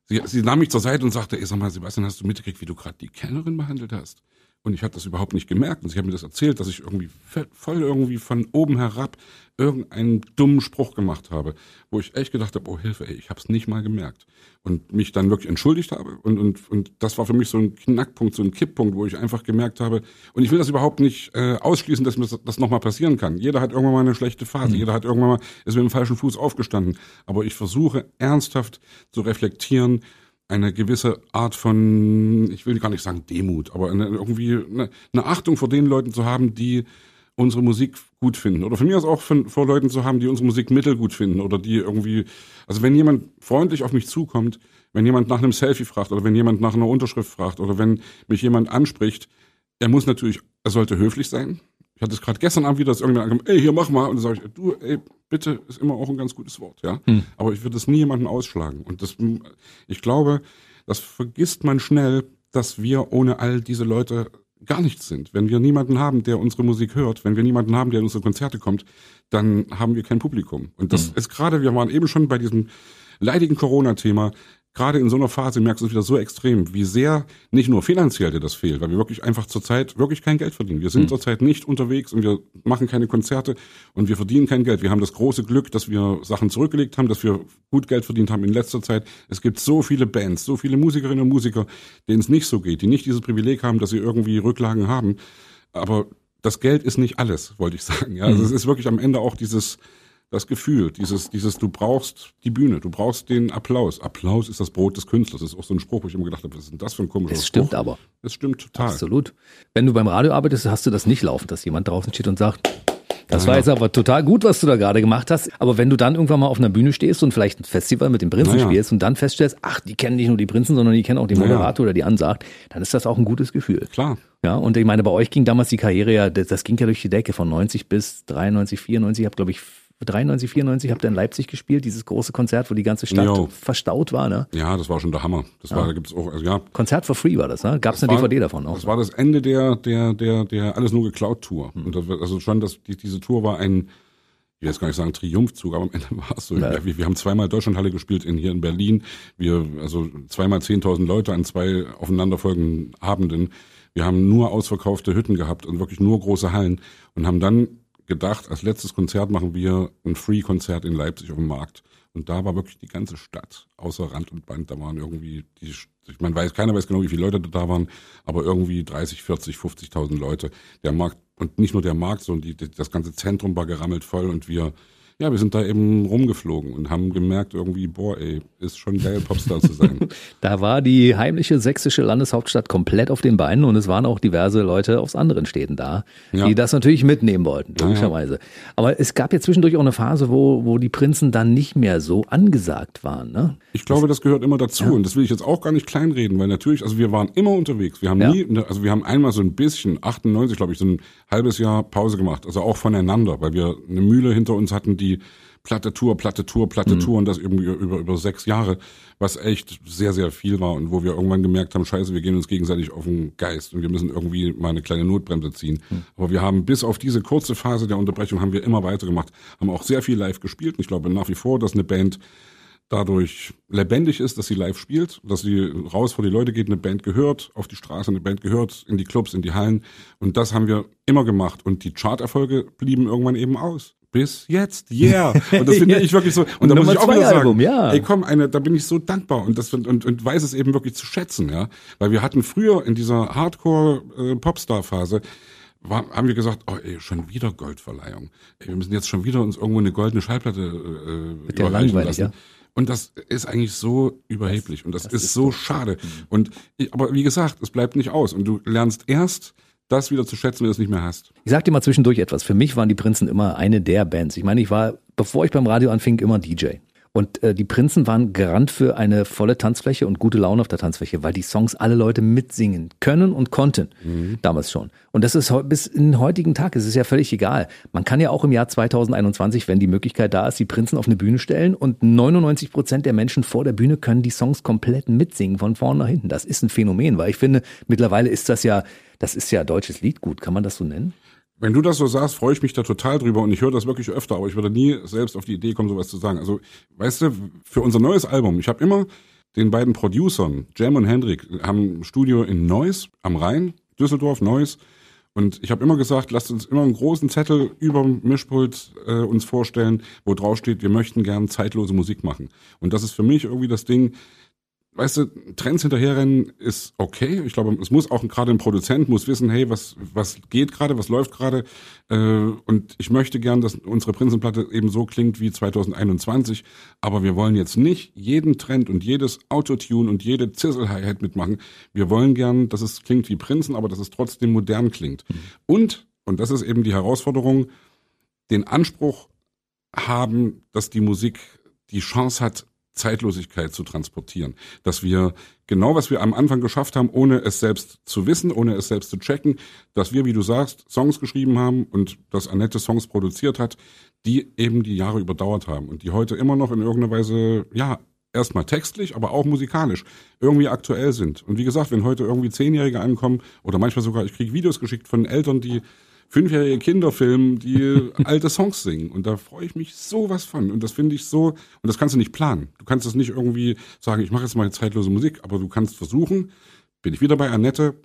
Sie, sie nahm mich zur Seite und sagte, ey, sag mal, Sebastian, hast du mitgekriegt, wie du gerade die Kellnerin behandelt hast? Und ich hatte das überhaupt nicht gemerkt. Und sie hat mir das erzählt, dass ich irgendwie voll irgendwie von oben herab irgendeinen dummen Spruch gemacht habe, wo ich echt gedacht habe, oh Hilfe, ey, ich habe es nicht mal gemerkt. Und mich dann wirklich entschuldigt habe. Und, und, und das war für mich so ein Knackpunkt, so ein Kipppunkt, wo ich einfach gemerkt habe, und ich will das überhaupt nicht äh, ausschließen, dass mir das, das nochmal passieren kann. Jeder hat irgendwann mal eine schlechte Phase, mhm. jeder hat irgendwann mal, ist mit dem falschen Fuß aufgestanden. Aber ich versuche ernsthaft zu reflektieren, eine gewisse Art von, ich will gar nicht sagen Demut, aber eine, irgendwie eine, eine Achtung vor den Leuten zu haben, die unsere Musik gut finden. Oder von mir aus auch von, vor Leuten zu haben, die unsere Musik mittelgut finden oder die irgendwie, also wenn jemand freundlich auf mich zukommt, wenn jemand nach einem Selfie fragt oder wenn jemand nach einer Unterschrift fragt oder wenn mich jemand anspricht, er muss natürlich, er sollte höflich sein. Ich hatte es gerade gestern Abend wieder, dass irgendjemand ankommt, ey, hier mach mal. Und dann sage ich, du, ey, bitte ist immer auch ein ganz gutes Wort, ja. Hm. Aber ich würde es nie jemanden ausschlagen. Und das, ich glaube, das vergisst man schnell, dass wir ohne all diese Leute gar nichts sind. Wenn wir niemanden haben, der unsere Musik hört, wenn wir niemanden haben, der in unsere Konzerte kommt, dann haben wir kein Publikum. Und das hm. ist gerade, wir waren eben schon bei diesem leidigen Corona-Thema, gerade in so einer Phase merkst du es wieder so extrem, wie sehr nicht nur finanziell dir das fehlt, weil wir wirklich einfach zurzeit wirklich kein Geld verdienen. Wir sind mhm. zurzeit nicht unterwegs und wir machen keine Konzerte und wir verdienen kein Geld. Wir haben das große Glück, dass wir Sachen zurückgelegt haben, dass wir gut Geld verdient haben in letzter Zeit. Es gibt so viele Bands, so viele Musikerinnen und Musiker, denen es nicht so geht, die nicht dieses Privileg haben, dass sie irgendwie Rücklagen haben. Aber das Geld ist nicht alles, wollte ich sagen. Ja, also mhm. es ist wirklich am Ende auch dieses das Gefühl, dieses, dieses, du brauchst die Bühne, du brauchst den Applaus. Applaus ist das Brot des Künstlers. Das ist auch so ein Spruch, wo ich immer gedacht habe, was ist denn das für ein komischer Das stimmt Spruch? aber. Das stimmt total. Absolut. Wenn du beim Radio arbeitest, hast du das nicht laufen, dass jemand draußen steht und sagt, das naja. war jetzt aber total gut, was du da gerade gemacht hast. Aber wenn du dann irgendwann mal auf einer Bühne stehst und vielleicht ein Festival mit den Prinzen naja. spielst und dann feststellst, ach, die kennen nicht nur die Prinzen, sondern die kennen auch den Moderator naja. oder die ansagt, dann ist das auch ein gutes Gefühl. Klar. Ja, und ich meine, bei euch ging damals die Karriere ja, das, das ging ja durch die Decke von 90 bis 93, 94. Ich habe, glaube ich, 93, 94 habt ihr in Leipzig gespielt, dieses große Konzert, wo die ganze Stadt jo. verstaut war, ne? Ja, das war schon der Hammer. Das ja. war, da gibt's auch, also ja. Konzert for free war das, ne? Gab's das eine war, DVD davon auch? Das war das Ende der, der, der, der alles nur geklaut Tour. Hm. Und das, also schon, das, die, diese Tour war ein, ich will jetzt gar nicht sagen Triumphzug, aber am Ende war es so. Ja. Wir, wir, haben zweimal Deutschlandhalle gespielt in, hier in Berlin. Wir, also zweimal 10.000 Leute an zwei aufeinanderfolgenden Abenden. Wir haben nur ausverkaufte Hütten gehabt und wirklich nur große Hallen und haben dann gedacht, als letztes Konzert machen wir ein Free-Konzert in Leipzig auf dem Markt. Und da war wirklich die ganze Stadt, außer Rand und Band. Da waren irgendwie, die, ich meine, weiß, keiner weiß genau, wie viele Leute da waren, aber irgendwie 30, 40, 50.000 Leute. Der Markt, und nicht nur der Markt, sondern die, das ganze Zentrum war gerammelt voll und wir ja, wir sind da eben rumgeflogen und haben gemerkt irgendwie, boah, ey, ist schon geil, Popstar zu sein. da war die heimliche sächsische Landeshauptstadt komplett auf den Beinen und es waren auch diverse Leute aus anderen Städten da, ja. die das natürlich mitnehmen wollten, logischerweise. Ja, ja. Aber es gab ja zwischendurch auch eine Phase, wo, wo die Prinzen dann nicht mehr so angesagt waren, ne? Ich glaube, das gehört immer dazu und das will ich jetzt auch gar nicht kleinreden, weil natürlich, also wir waren immer unterwegs. Wir haben nie, also wir haben einmal so ein bisschen, 98 glaube ich, so ein halbes Jahr Pause gemacht, also auch voneinander, weil wir eine Mühle hinter uns hatten, die platte Tour, platte Tour, platte mhm. Tour und das eben über, über sechs Jahre, was echt sehr, sehr viel war und wo wir irgendwann gemerkt haben, scheiße, wir gehen uns gegenseitig auf den Geist und wir müssen irgendwie mal eine kleine Notbremse ziehen. Mhm. Aber wir haben bis auf diese kurze Phase der Unterbrechung haben wir immer weitergemacht, haben auch sehr viel live gespielt und ich glaube nach wie vor, dass eine Band dadurch lebendig ist, dass sie live spielt, dass sie raus vor die Leute geht, eine Band gehört, auf die Straße eine Band gehört, in die Clubs, in die Hallen. Und das haben wir immer gemacht. Und die Charterfolge blieben irgendwann eben aus. Bis jetzt, yeah. Und das finde ich wirklich so. Und da muss ich auch wieder sagen, Album, ja. ey komm, eine, da bin ich so dankbar und das und, und weiß es eben wirklich zu schätzen, ja. Weil wir hatten früher in dieser Hardcore-Popstar-Phase, äh, war, haben wir gesagt, oh ey, schon wieder Goldverleihung. Ey, wir müssen jetzt schon wieder uns irgendwo eine goldene Schallplatte äh, überreichen lassen. Ja. Und das ist eigentlich so überheblich und das, das ist, ist, so schade. Mhm. Und aber wie gesagt, es bleibt nicht aus und du lernst erst das wieder zu schätzen, wenn du es nicht mehr hast. Ich sag dir mal zwischendurch etwas. Für mich waren die Prinzen immer eine der Bands. Ich meine, ich war, bevor ich beim Radio anfing, immer DJ. Und äh, die Prinzen waren Garant für eine volle Tanzfläche und gute Laune auf der Tanzfläche, weil die Songs alle Leute mitsingen können und konnten. Mhm. Damals schon. Und das ist bis in den heutigen Tag, es ist ja völlig egal. Man kann ja auch im Jahr 2021, wenn die Möglichkeit da ist, die Prinzen auf eine Bühne stellen und 99 Prozent der Menschen vor der Bühne können die Songs komplett mitsingen, von vorne nach hinten. Das ist ein Phänomen, weil ich finde, mittlerweile ist das ja, das ist ja deutsches Liedgut. Kann man das so nennen? Wenn du das so sagst, freue ich mich da total drüber und ich höre das wirklich öfter, aber ich würde nie selbst auf die Idee kommen, sowas zu sagen. Also, weißt du, für unser neues Album, ich habe immer den beiden Producern, Jam und Hendrik, haben ein Studio in Neuss am Rhein, Düsseldorf, Neuss. Und ich habe immer gesagt, lasst uns immer einen großen Zettel über Mischpult äh, uns vorstellen, wo drauf steht, wir möchten gern zeitlose Musik machen. Und das ist für mich irgendwie das Ding, weißt du, Trends hinterherrennen ist okay. Ich glaube, es muss auch gerade ein Produzent muss wissen, hey, was was geht gerade, was läuft gerade. Äh, und ich möchte gern, dass unsere Prinzenplatte eben so klingt wie 2021. Aber wir wollen jetzt nicht jeden Trend und jedes Autotune und jede Zizzle Hi-Hat mitmachen. Wir wollen gern, dass es klingt wie Prinzen, aber dass es trotzdem modern klingt. Mhm. Und und das ist eben die Herausforderung, den Anspruch haben, dass die Musik die Chance hat, Zeitlosigkeit zu transportieren. Dass wir genau, was wir am Anfang geschafft haben, ohne es selbst zu wissen, ohne es selbst zu checken, dass wir, wie du sagst, Songs geschrieben haben und dass Annette Songs produziert hat, die eben die Jahre überdauert haben und die heute immer noch in irgendeiner Weise, ja, erstmal textlich, aber auch musikalisch irgendwie aktuell sind. Und wie gesagt, wenn heute irgendwie Zehnjährige ankommen oder manchmal sogar, ich kriege Videos geschickt von Eltern, die fünfjährige Kinder filmen, die alte Songs singen. Und da freue ich mich sowas von. Und das finde ich so, und das kannst du nicht planen. Du kannst das nicht irgendwie sagen, ich mache jetzt mal zeitlose Musik, aber du kannst versuchen, bin ich wieder bei Annette,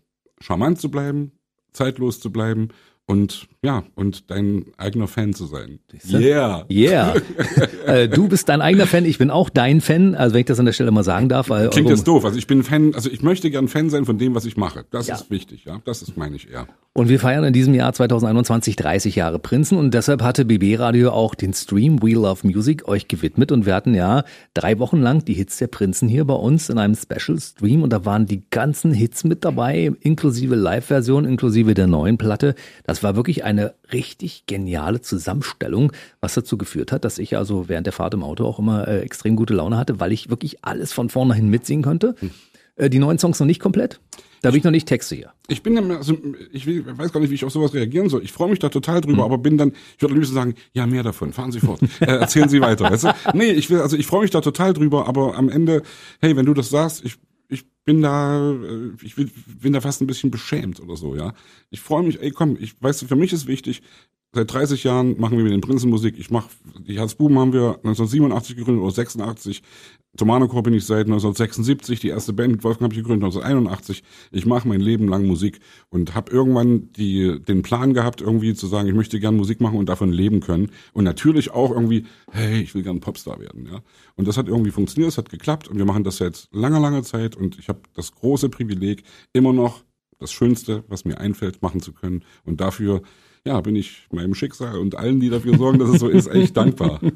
charmant zu bleiben, zeitlos zu bleiben und ja, und dein eigener Fan zu sein. Yeah. Yeah. äh, du bist dein eigener Fan, ich bin auch dein Fan, also wenn ich das an der Stelle mal sagen darf. Weil Klingt jetzt doof, also ich bin Fan, also ich möchte gern Fan sein von dem, was ich mache. Das ja. ist wichtig, ja, das ist meine ich eher. Und wir feiern in diesem Jahr 2021 30 Jahre Prinzen und deshalb hatte BB Radio auch den Stream We Love Music euch gewidmet und wir hatten ja drei Wochen lang die Hits der Prinzen hier bei uns in einem Special Stream und da waren die ganzen Hits mit dabei, inklusive Live-Version, inklusive der neuen Platte. Das war wirklich eine richtig geniale Zusammenstellung, was dazu geführt hat, dass ich also während der Fahrt im Auto auch immer äh, extrem gute Laune hatte, weil ich wirklich alles von vornherein mitsingen konnte. Hm. Äh, die neuen Songs noch nicht komplett. Da habe ich noch nicht Texte hier. Ich bin also ich weiß gar nicht, wie ich auf sowas reagieren soll. Ich freue mich da total drüber, mhm. aber bin dann, ich würde am liebsten sagen, ja, mehr davon, fahren Sie fort. äh, erzählen Sie weiter. Weißt du? Nee, ich will, also ich freue mich da total drüber, aber am Ende, hey, wenn du das sagst, ich ich bin da, äh, ich bin da fast ein bisschen beschämt oder so, ja. Ich freue mich, ey, komm, ich weiß, für mich ist wichtig, seit 30 Jahren machen wir mit den Prinzen Musik. Ich mache, die Herzbuben haben wir 1987 gegründet oder 86. Tomanochor bin ich seit 1976, die erste Band mit Wolfgang habe ich gegründet 1981. Ich mache mein Leben lang Musik und habe irgendwann die, den Plan gehabt, irgendwie zu sagen, ich möchte gern Musik machen und davon leben können. Und natürlich auch irgendwie, hey, ich will gern Popstar werden. ja. Und das hat irgendwie funktioniert, es hat geklappt und wir machen das seit langer, langer Zeit und ich habe das große Privileg, immer noch das Schönste, was mir einfällt, machen zu können. Und dafür ja, bin ich meinem Schicksal und allen, die dafür sorgen, dass es so ist, echt dankbar.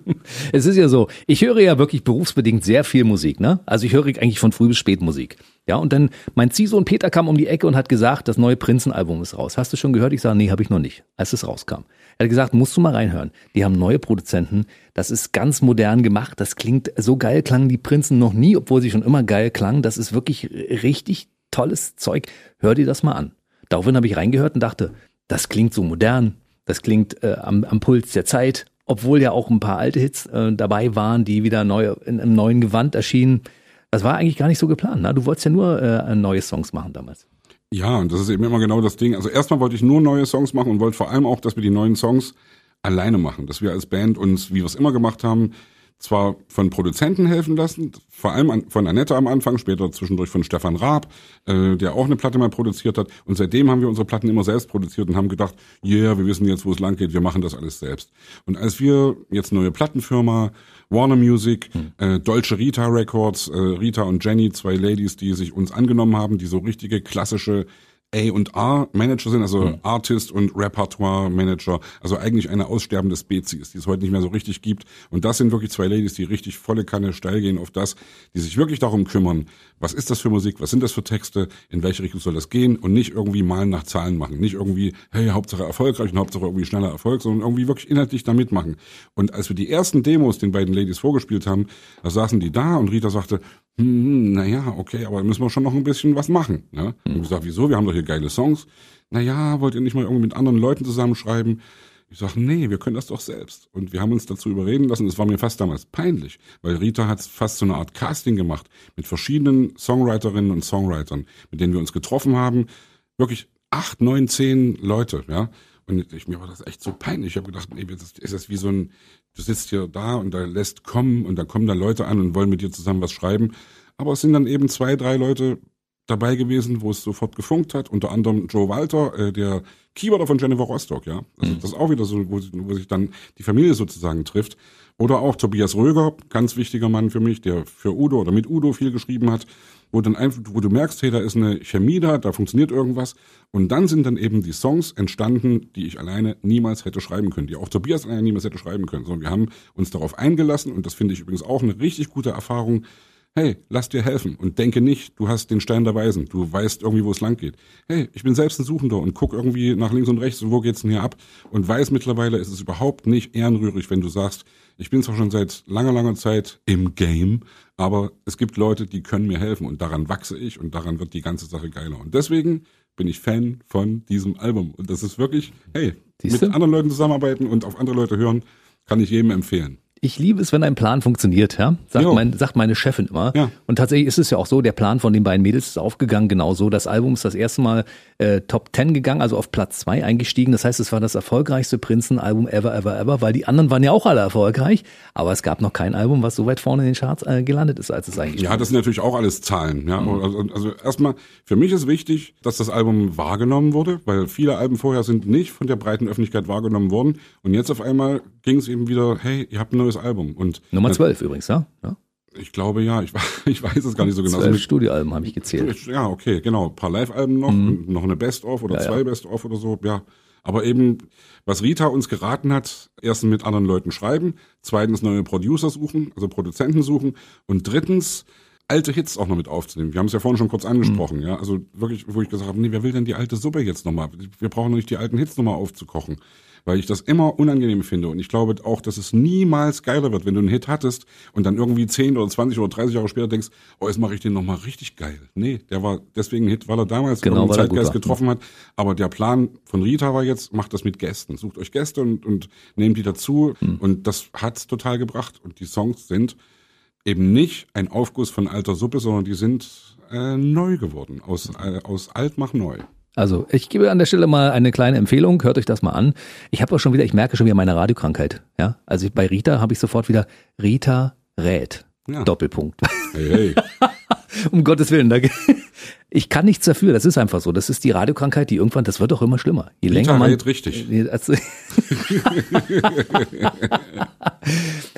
Es ist ja so, ich höre ja wirklich berufsbedingt sehr viel Musik, ne? Also ich höre eigentlich von früh bis spät Musik. Ja, und dann mein Ziehsohn Peter kam um die Ecke und hat gesagt, das neue Prinzenalbum ist raus. Hast du schon gehört? Ich sage, nee, habe ich noch nicht, als es rauskam. Er hat gesagt, musst du mal reinhören. Die haben neue Produzenten. Das ist ganz modern gemacht. Das klingt so geil, klangen die Prinzen noch nie, obwohl sie schon immer geil klangen. Das ist wirklich richtig tolles Zeug. Hör dir das mal an. Daraufhin habe ich reingehört und dachte, das klingt so modern, das klingt äh, am, am Puls der Zeit, obwohl ja auch ein paar alte Hits äh, dabei waren, die wieder neu, in einem neuen Gewand erschienen. Das war eigentlich gar nicht so geplant. Ne? Du wolltest ja nur äh, neue Songs machen damals. Ja, und das ist eben immer genau das Ding. Also erstmal wollte ich nur neue Songs machen und wollte vor allem auch, dass wir die neuen Songs alleine machen, dass wir als Band uns, wie wir es immer gemacht haben, zwar von Produzenten helfen lassen, vor allem an, von Annette am Anfang, später zwischendurch von Stefan Raab, äh, der auch eine Platte mal produziert hat. Und seitdem haben wir unsere Platten immer selbst produziert und haben gedacht, yeah, wir wissen jetzt, wo es lang geht, wir machen das alles selbst. Und als wir jetzt neue Plattenfirma, Warner Music, hm. äh, Dolce Rita Records, äh, Rita und Jenny, zwei Ladies, die sich uns angenommen haben, die so richtige klassische A und R Manager sind, also mhm. Artist und Repertoire Manager, also eigentlich eine aussterbende Spezies, die es heute nicht mehr so richtig gibt. Und das sind wirklich zwei Ladies, die richtig volle Kanne steil gehen auf das, die sich wirklich darum kümmern, was ist das für Musik, was sind das für Texte, in welche Richtung soll das gehen und nicht irgendwie malen nach Zahlen machen, nicht irgendwie, hey, Hauptsache erfolgreich und Hauptsache irgendwie schneller Erfolg, sondern irgendwie wirklich inhaltlich da mitmachen. Und als wir die ersten Demos den beiden Ladies vorgespielt haben, da saßen die da und Rita sagte, hm, naja, okay, aber müssen wir schon noch ein bisschen was machen. Ne? Und ich gesagt, wieso? Wir haben doch hier geile Songs. Naja, wollt ihr nicht mal irgendwie mit anderen Leuten zusammenschreiben? Ich sage, nee, wir können das doch selbst. Und wir haben uns dazu überreden lassen. Es war mir fast damals peinlich, weil Rita hat fast so eine Art Casting gemacht mit verschiedenen Songwriterinnen und Songwritern, mit denen wir uns getroffen haben. Wirklich acht, neun, zehn Leute, ja. Und ich, mir war das echt so peinlich. Ich habe gedacht, nee, ist das wie so ein, du sitzt hier da und da lässt kommen und da kommen dann Leute an und wollen mit dir zusammen was schreiben. Aber es sind dann eben zwei, drei Leute dabei gewesen, wo es sofort gefunkt hat. Unter anderem Joe Walter, äh, der Keyboarder von Jennifer Rostock, ja. Also mhm. das ist auch wieder so, wo, wo sich dann die Familie sozusagen trifft. Oder auch Tobias Röger, ganz wichtiger Mann für mich, der für Udo oder mit Udo viel geschrieben hat, wo dann einfach, wo du merkst, hey, da ist eine Chemie da, da funktioniert irgendwas. Und dann sind dann eben die Songs entstanden, die ich alleine niemals hätte schreiben können, die auch Tobias alleine niemals hätte schreiben können. Sondern wir haben uns darauf eingelassen und das finde ich übrigens auch eine richtig gute Erfahrung, hey, lass dir helfen und denke nicht, du hast den Stein der Weisen, du weißt irgendwie, wo es lang geht. Hey, ich bin selbst ein Suchender und guck irgendwie nach links und rechts, wo geht's denn hier ab und weiß mittlerweile, ist es überhaupt nicht ehrenrührig, wenn du sagst, ich bin zwar schon seit langer, langer Zeit im Game, aber es gibt Leute, die können mir helfen und daran wachse ich und daran wird die ganze Sache geiler. Und deswegen bin ich Fan von diesem Album und das ist wirklich, hey, Siehste? mit anderen Leuten zusammenarbeiten und auf andere Leute hören, kann ich jedem empfehlen. Ich liebe es, wenn ein Plan funktioniert, ja? Sagt, mein, sagt meine Chefin immer. Ja. Und tatsächlich ist es ja auch so, der Plan von den beiden Mädels ist aufgegangen, genau so. Das Album ist das erste Mal äh, Top 10 gegangen, also auf Platz 2 eingestiegen. Das heißt, es war das erfolgreichste Prinzen-Album ever, ever, ever, weil die anderen waren ja auch alle erfolgreich. Aber es gab noch kein Album, was so weit vorne in den Charts äh, gelandet ist, als es eigentlich Ja, das sind natürlich auch alles Zahlen. Ja, also, also erstmal für mich ist wichtig, dass das Album wahrgenommen wurde, weil viele Alben vorher sind nicht von der breiten Öffentlichkeit wahrgenommen worden. Und jetzt auf einmal ging es eben wieder, hey, ihr habt ein neues Album. Und Nummer 12 übrigens, ja? ja? ich glaube ja, ich, ich weiß es gar nicht so genau. Also Zwölf Studioalben habe ich gezählt. Ja, okay, genau. Ein paar Live-Alben noch, und noch eine Best-of oder Mhm. Ja, zwei ja. Best-of oder so, ja. Aber eben, was Rita uns geraten hat, erstens mit anderen Leuten schreiben, zweitens neue Producer suchen, also Produzenten suchen und drittens alte Hits auch noch mit aufzunehmen. Wir haben es ja vorhin schon kurz angesprochen, ja. Also wirklich, wo ich gesagt habe, nee, wer will denn die alte Suppe jetzt nochmal? Wir brauchen nicht die alten Hits nochmal aufzukochen. Weil ich das immer unangenehm finde. Und ich glaube auch, dass es niemals geiler wird, wenn du einen Hit hattest und dann irgendwie 10 oder 20 oder 30 Jahre später denkst, oh, jetzt mache ich den nochmal richtig geil. Nee, der war deswegen ein Hit, weil er damals Genau, gut Zeitgeist getroffen hat. Aber der Plan von Rita war jetzt, macht das mit Gästen. Sucht euch Gäste und, und nehmt die dazu. Hm. Und das hat's total gebracht. Und die Songs sind eben nicht ein Aufguss von alter Suppe, sondern die sind äh, neu geworden. Aus, äh, aus alt mach neu. Also, ich gebe an der Stelle mal eine kleine Empfehlung, hört euch das mal an. Ich habe auch schon wieder, ich merke schon wieder meine Radiokrankheit. Ja, also bei Rita habe ich sofort wieder Rita rät. Ja. Doppelpunkt. Hey, hey. um Gottes Willen. Da, ich kann nichts dafür, das ist einfach so. Das ist die Radiokrankheit, die irgendwann, das wird doch immer schlimmer. Je länger man. rät richtig. Also,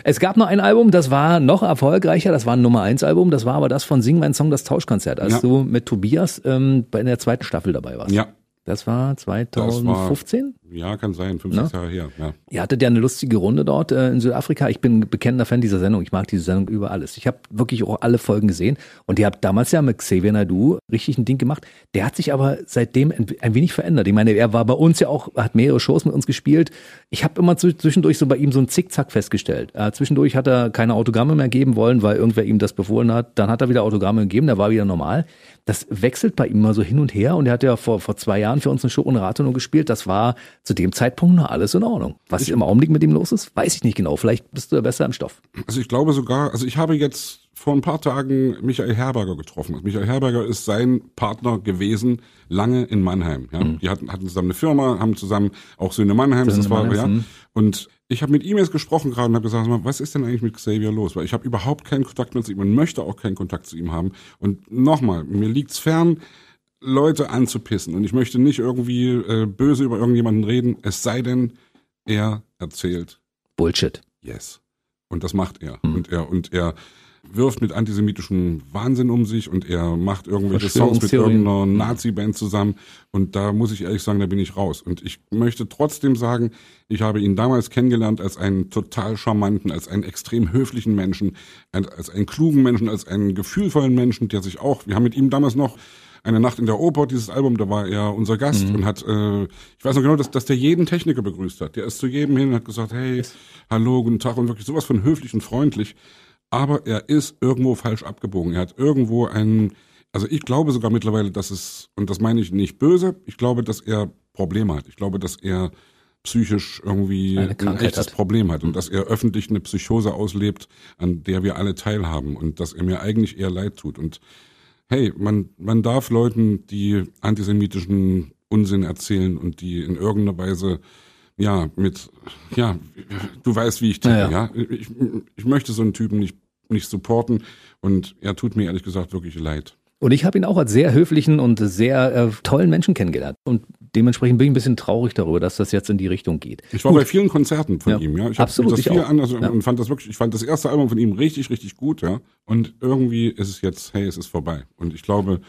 es gab noch ein Album, das war noch erfolgreicher, das war ein Nummer 1 Album, das war aber das von Sing mein Song, das Tauschkonzert, als Ja. du mit Tobias ähm, bei in der zweiten Staffel dabei warst. Ja, Das war 2015? ja, kann sein. Fünf, sechs Jahre her. Ja. Ihr hattet ja eine lustige Runde dort äh, in Südafrika. Ich bin bekennender Fan dieser Sendung. Ich mag diese Sendung über alles. Ich habe wirklich auch alle Folgen gesehen und ihr habt damals ja mit Xavier Naidu richtig ein Ding gemacht. Der hat sich aber seitdem ein, wenig verändert. Ich meine, er war bei uns ja auch, hat mehrere Shows mit uns gespielt. Ich habe immer zw- zwischendurch so bei ihm so ein Zickzack festgestellt. Äh, zwischendurch hat er keine Autogramme mehr geben wollen, weil irgendwer ihm das befohlen hat. Dann hat er wieder Autogramme gegeben, der war wieder normal. Das wechselt bei ihm immer so hin und her und er hat ja vor, vor zwei Jahren für uns eine Show ohne Ratonung gespielt. Das war zu dem Zeitpunkt noch alles in Ordnung. Was im Augenblick mit ihm los ist, weiß ich nicht genau. Vielleicht bist du ja besser im Stoff. Also ich glaube sogar, also ich habe jetzt vor ein paar Tagen Michael Herberger getroffen. Also Michael Herberger ist sein Partner gewesen, lange in Mannheim. Ja. Die hatten, hatten zusammen eine Firma, haben zusammen auch Söhne Mannheims, das Söhne war, Mannheims, ja. mhm. Und ich habe mit ihm jetzt gesprochen gerade und habe gesagt, was ist denn eigentlich mit Xavier los? Weil ich habe überhaupt keinen Kontakt mehr zu ihm und möchte auch keinen Kontakt zu ihm haben. Und nochmal, mir liegt's fern, Leute anzupissen. Und ich möchte nicht irgendwie äh, böse über irgendjemanden reden, es sei denn, er erzählt Bullshit. Yes. Und das macht er. Und er, und er wirft mit antisemitischem Wahnsinn um sich und er macht irgendwelche Songs mit irgendeiner Nazi-Band zusammen. Und da muss ich ehrlich sagen, da bin ich raus. Und ich möchte trotzdem sagen, ich habe ihn damals kennengelernt als einen total charmanten, als einen extrem höflichen Menschen, als einen klugen Menschen, als einen gefühlvollen Menschen, der sich auch, wir haben mit ihm damals noch eine Nacht in der Oper, dieses Album, da war er unser Gast und hat, äh, ich weiß noch genau, dass, dass der jeden Techniker begrüßt hat. Der ist zu jedem hin und hat gesagt, hey, hallo, guten Tag und wirklich sowas von höflich und freundlich. Aber er ist irgendwo falsch abgebogen. Er hat irgendwo einen, also ich glaube sogar mittlerweile, dass es, und das meine ich nicht böse, ich glaube, dass er Probleme hat. Ich glaube, dass er psychisch irgendwie ein echtes hat. Problem hat und dass er öffentlich eine Psychose auslebt, an der wir alle teilhaben und dass er mir eigentlich eher leid tut. Und hey, man, man darf Leuten, die antisemitischen Unsinn erzählen und die in irgendeiner Weise, ja, mit, ja, du weißt, wie ich ticke, Ja, ja. ja. Ich, ich möchte so einen Typen nicht, nicht supporten und er tut mir ehrlich gesagt wirklich leid. Und ich habe ihn auch als sehr höflichen und sehr äh, tollen Menschen kennengelernt. Und dementsprechend bin ich ein bisschen traurig darüber, dass das jetzt in die Richtung geht. Ich war bei vielen Konzerten von Ja, ihm, ja. Ich absolut, das ich viel auch. an also, Ja. und fand das wirklich, ich fand das erste Album von ihm richtig, richtig gut, ja. Und irgendwie ist es jetzt, hey, es ist vorbei. Und ich glaube,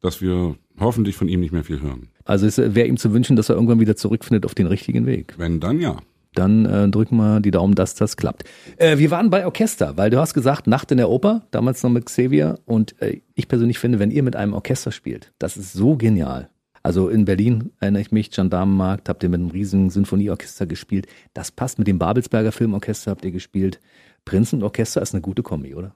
dass wir hoffentlich von ihm nicht mehr viel hören. Also es wäre ihm zu wünschen, dass er irgendwann wieder zurückfindet auf den richtigen Weg. Wenn dann ja. Dann äh, drücken wir die Daumen, dass das klappt. Äh, wir waren bei Orchester, weil du hast gesagt, Nacht in der Oper, damals noch mit Xavier. Und äh, ich persönlich finde, wenn ihr mit einem Orchester spielt, das ist so genial. Also in Berlin erinnere ich mich, Gendarmenmarkt, habt ihr mit einem riesigen Sinfonieorchester gespielt. Das passt mit dem Babelsberger Filmorchester, habt ihr gespielt. Prinzen und Orchester ist eine gute Kombi, oder?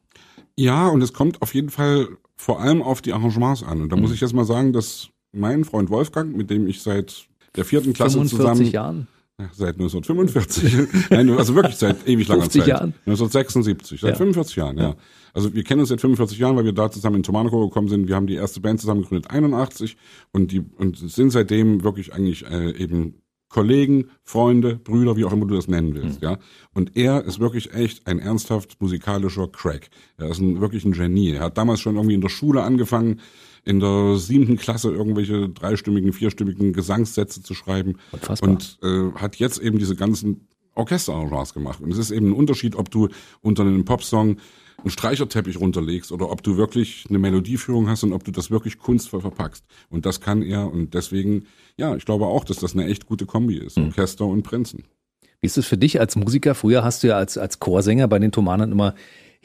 Ja, und es kommt auf jeden Fall vor allem auf die Arrangements an. Und da Mhm. muss ich jetzt mal sagen, dass mein Freund Wolfgang, mit dem ich seit der vierten Klasse 45 zusammen Jahren. Seit 1945. Nein, also wirklich seit ewig langer 50 Zeit. Jahren? 1976. Seit Ja. 45 Jahren, ja. Also wir kennen uns seit 45 Jahren, weil wir da zusammen in Tomanico gekommen sind. Wir haben die erste Band zusammen gegründet 81 und die und sind seitdem wirklich eigentlich äh, eben Kollegen, Freunde, Brüder, wie auch immer du das nennen willst, ja. Und er ist wirklich echt ein ernsthaft musikalischer Crack. Er ist ein, wirklich ein Genie. Er hat damals schon irgendwie in der Schule angefangen, in der siebten Klasse irgendwelche dreistimmigen, vierstimmigen Gesangssätze zu schreiben. Unfassbar. Und äh, hat jetzt eben diese ganzen Orchesterarrangements gemacht. Und es ist eben ein Unterschied, ob du unter einem Popsong einen Streicherteppich runterlegst oder ob du wirklich eine Melodieführung hast und ob du das wirklich kunstvoll verpackst. Und das kann er und deswegen, ja, ich glaube auch, dass das eine echt gute Kombi ist. Orchester und Prinzen. Wie ist es für dich als Musiker? Früher hast du ja als, als Chorsänger bei den Thomanern immer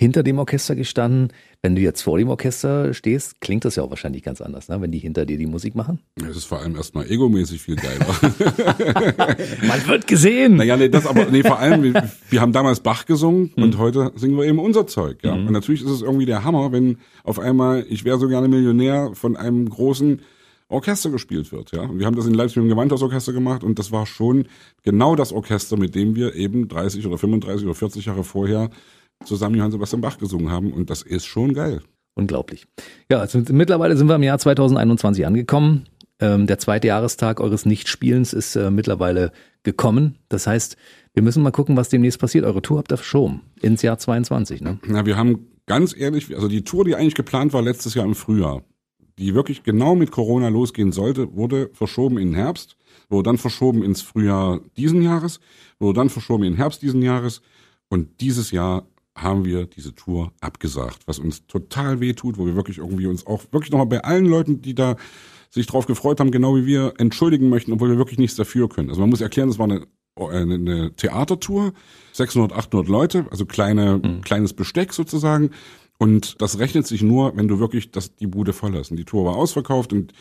hinter dem Orchester gestanden. Wenn du jetzt vor dem Orchester stehst, klingt das ja auch wahrscheinlich ganz anders, ne? wenn die hinter dir die Musik machen. Es ist vor allem erstmal egomäßig viel geiler. Man wird gesehen. Naja, nee, das aber, nee, vor allem, wir, wir haben damals Bach gesungen und heute singen wir eben unser Zeug, ja. Und natürlich ist es irgendwie der Hammer, wenn auf einmal, ich wäre so gerne Millionär, von einem großen Orchester gespielt wird, ja. Und wir haben das in Leipzig mit dem Gewandhausorchester gemacht und das war schon genau das Orchester, mit dem wir eben 30 oder 35 oder 40 Jahre vorher zusammen Johann Sebastian Bach gesungen haben und das ist schon geil. Unglaublich. Ja, also mittlerweile sind wir im Jahr 2021 angekommen. Ähm, der zweite Jahrestag eures Nichtspielens ist äh, mittlerweile gekommen. Das heißt, wir müssen mal gucken, was demnächst passiert. Eure Tour habt ihr verschoben ins Jahr 22, ne? Na, wir haben ganz ehrlich, also die Tour, die eigentlich geplant war letztes Jahr im Frühjahr, die wirklich genau mit Corona losgehen sollte, wurde verschoben in den Herbst, wurde dann verschoben ins Frühjahr diesen Jahres, wurde dann verschoben in den Herbst diesen Jahres und dieses Jahr haben wir diese Tour abgesagt, was uns total weh tut, wo wir wirklich irgendwie uns auch wirklich nochmal bei allen Leuten, die da sich drauf gefreut haben, genau wie wir, entschuldigen möchten, obwohl wir wirklich nichts dafür können. Also man muss erklären, das war eine, eine, eine Theatertour, 600, 800 Leute, also kleine, kleines Besteck sozusagen. Und das rechnet sich nur, wenn du wirklich das, die Bude voll hast. Und die Tour war ausverkauft und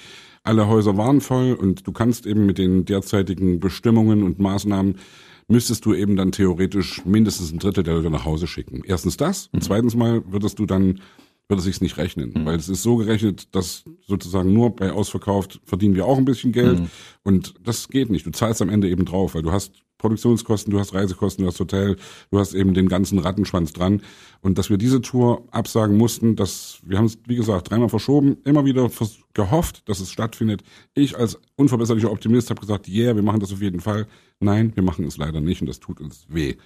alle Häuser waren voll und du kannst eben mit den derzeitigen Bestimmungen und Maßnahmen müsstest du eben dann theoretisch mindestens ein Drittel der Leute nach Hause schicken. Erstens das und zweitens mal würdest du dann würde es sich nicht rechnen, weil es ist so gerechnet, dass sozusagen nur bei ausverkauft verdienen wir auch ein bisschen Geld und das geht nicht. Du zahlst am Ende eben drauf, weil du hast Produktionskosten, du hast Reisekosten, du hast Hotel, du hast eben den ganzen Rattenschwanz dran und dass wir diese Tour absagen mussten, dass wir haben es wie gesagt dreimal verschoben, immer wieder gehofft, dass es stattfindet. Ich als unverbesserlicher Optimist habe gesagt, yeah, wir machen das auf jeden Fall. Nein, wir machen es leider nicht und das tut uns weh.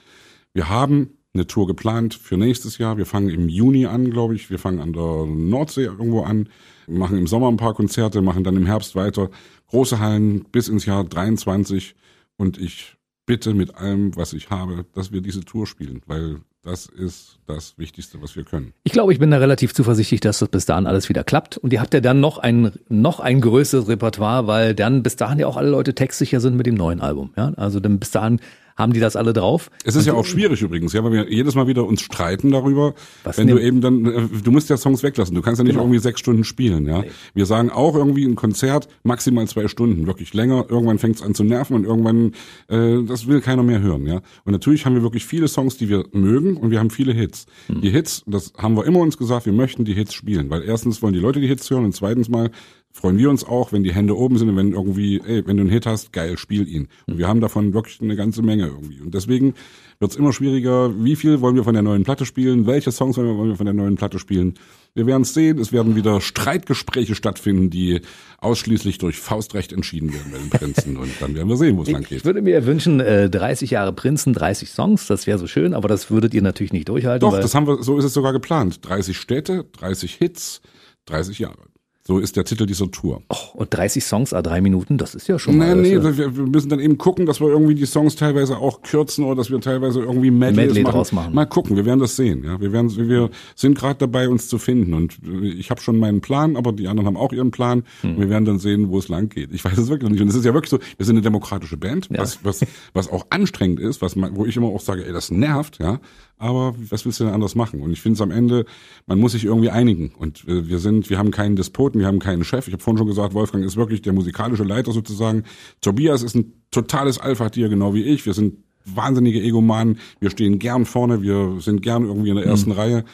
Wir haben eine Tour geplant für nächstes Jahr. Wir fangen im Juni an, glaube ich. Wir fangen an der Nordsee irgendwo an, machen im Sommer ein paar Konzerte, machen dann im Herbst weiter. Große Hallen bis ins Jahr 23. Und ich bitte mit allem, was ich habe, dass wir diese Tour spielen, weil das ist das Wichtigste, was wir können. Ich glaube, ich bin da relativ zuversichtlich, dass das bis dahin alles wieder klappt. Und ihr habt ja dann noch ein, noch ein größeres Repertoire, weil dann bis dahin ja auch alle Leute textsicher sind mit dem neuen Album. Ja? Also dann bis dahin haben die das alle drauf. Es ist ja auch schwierig übrigens, ja, weil wir jedes Mal wieder uns streiten darüber, Was wenn du eben dann, äh, du musst ja Songs weglassen, du kannst ja nicht Genau. irgendwie sechs Stunden spielen, ja. Wir sagen auch irgendwie ein Konzert maximal zwei Stunden, wirklich länger. Irgendwann fängt es an zu nerven und irgendwann, äh, das will keiner mehr hören, ja. Und natürlich haben wir wirklich viele Songs, die wir mögen und wir haben viele Hits. Hm. Die Hits, das haben wir immer uns gesagt, wir möchten die Hits spielen, weil erstens wollen die Leute die Hits hören und zweitens mal freuen wir uns auch, wenn die Hände oben sind und wenn irgendwie, ey, wenn du einen Hit hast, geil, spiel ihn. Und wir haben davon wirklich eine ganze Menge irgendwie. Und deswegen wird's immer schwieriger, wie viel wollen wir von der neuen Platte spielen, welche Songs wollen wir, von der neuen Platte spielen. Wir werden es sehen, es werden wieder Streitgespräche stattfinden, die ausschließlich durch Faustrecht entschieden werden bei den Prinzen. Und dann werden wir sehen, wo es lang Ich geht. würde mir wünschen, äh, 30 Jahre Prinzen, 30 Songs, das wäre so schön, aber das würdet ihr natürlich nicht durchhalten. Doch, das haben wir, so ist es sogar geplant. 30 Städte, 30 Hits, 30 Jahre. So ist der Titel dieser Tour. oh, und 30 Songs, a drei Minuten, das ist ja schon Nee, mal. nee, das, äh, wir, wir müssen dann eben gucken, dass wir irgendwie die Songs teilweise auch kürzen oder dass wir teilweise irgendwie Medleys Medley machen. draus machen. Mal gucken, wir werden das sehen. Ja, wir werden, wir sind gerade dabei, uns zu finden und äh, ich habe schon meinen Plan, aber die anderen haben auch ihren Plan. Hm. Und wir werden dann sehen, wo es lang geht. Ich weiß es wirklich noch nicht. Und es ist ja wirklich so, wir sind eine demokratische Band, was, was, was auch anstrengend ist, was man, wo ich immer auch sage, ey, das nervt, ja. Aber was willst du denn anders machen? Und ich finde es am Ende, man muss sich irgendwie einigen. Und äh, wir sind, wir haben keinen Despoten, wir haben keinen Chef. Ich habe vorhin schon gesagt, Wolfgang ist wirklich der musikalische Leiter sozusagen. Tobias ist ein totales Alpha-Tier, genau wie ich. Wir sind wahnsinnige Egomanen. Wir stehen gern vorne, wir sind gern irgendwie in der ersten Reihe.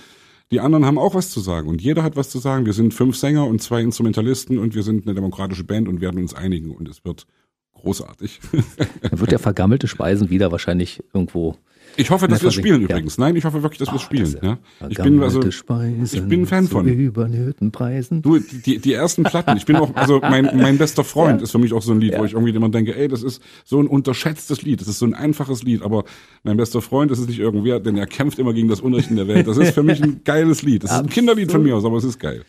Die anderen haben auch was zu sagen und jeder hat was zu sagen. Wir sind fünf Sänger und zwei Instrumentalisten und wir sind eine demokratische Band und werden uns einigen und es wird großartig. Dann wird der vergammelte Speisen wieder wahrscheinlich irgendwo. Ich hoffe, dass wir es spielen übrigens. Nein, ich hoffe wirklich, dass wir es Oh, spielen. Ja. Ich bin also, ich bin ein Fan von. überhöhten Preisen. Du, die, die ersten Platten, ich bin auch, also mein, mein bester Freund ist für mich auch so ein Lied, wo ich irgendwie immer denke, ey, das ist so ein unterschätztes Lied, das ist so ein einfaches Lied, aber mein bester Freund, das ist nicht irgendwer, denn er kämpft immer gegen das Unrecht in der Welt. Das ist für mich ein geiles Lied. Das ist ein Kinderlied von mir aus, aber es ist geil.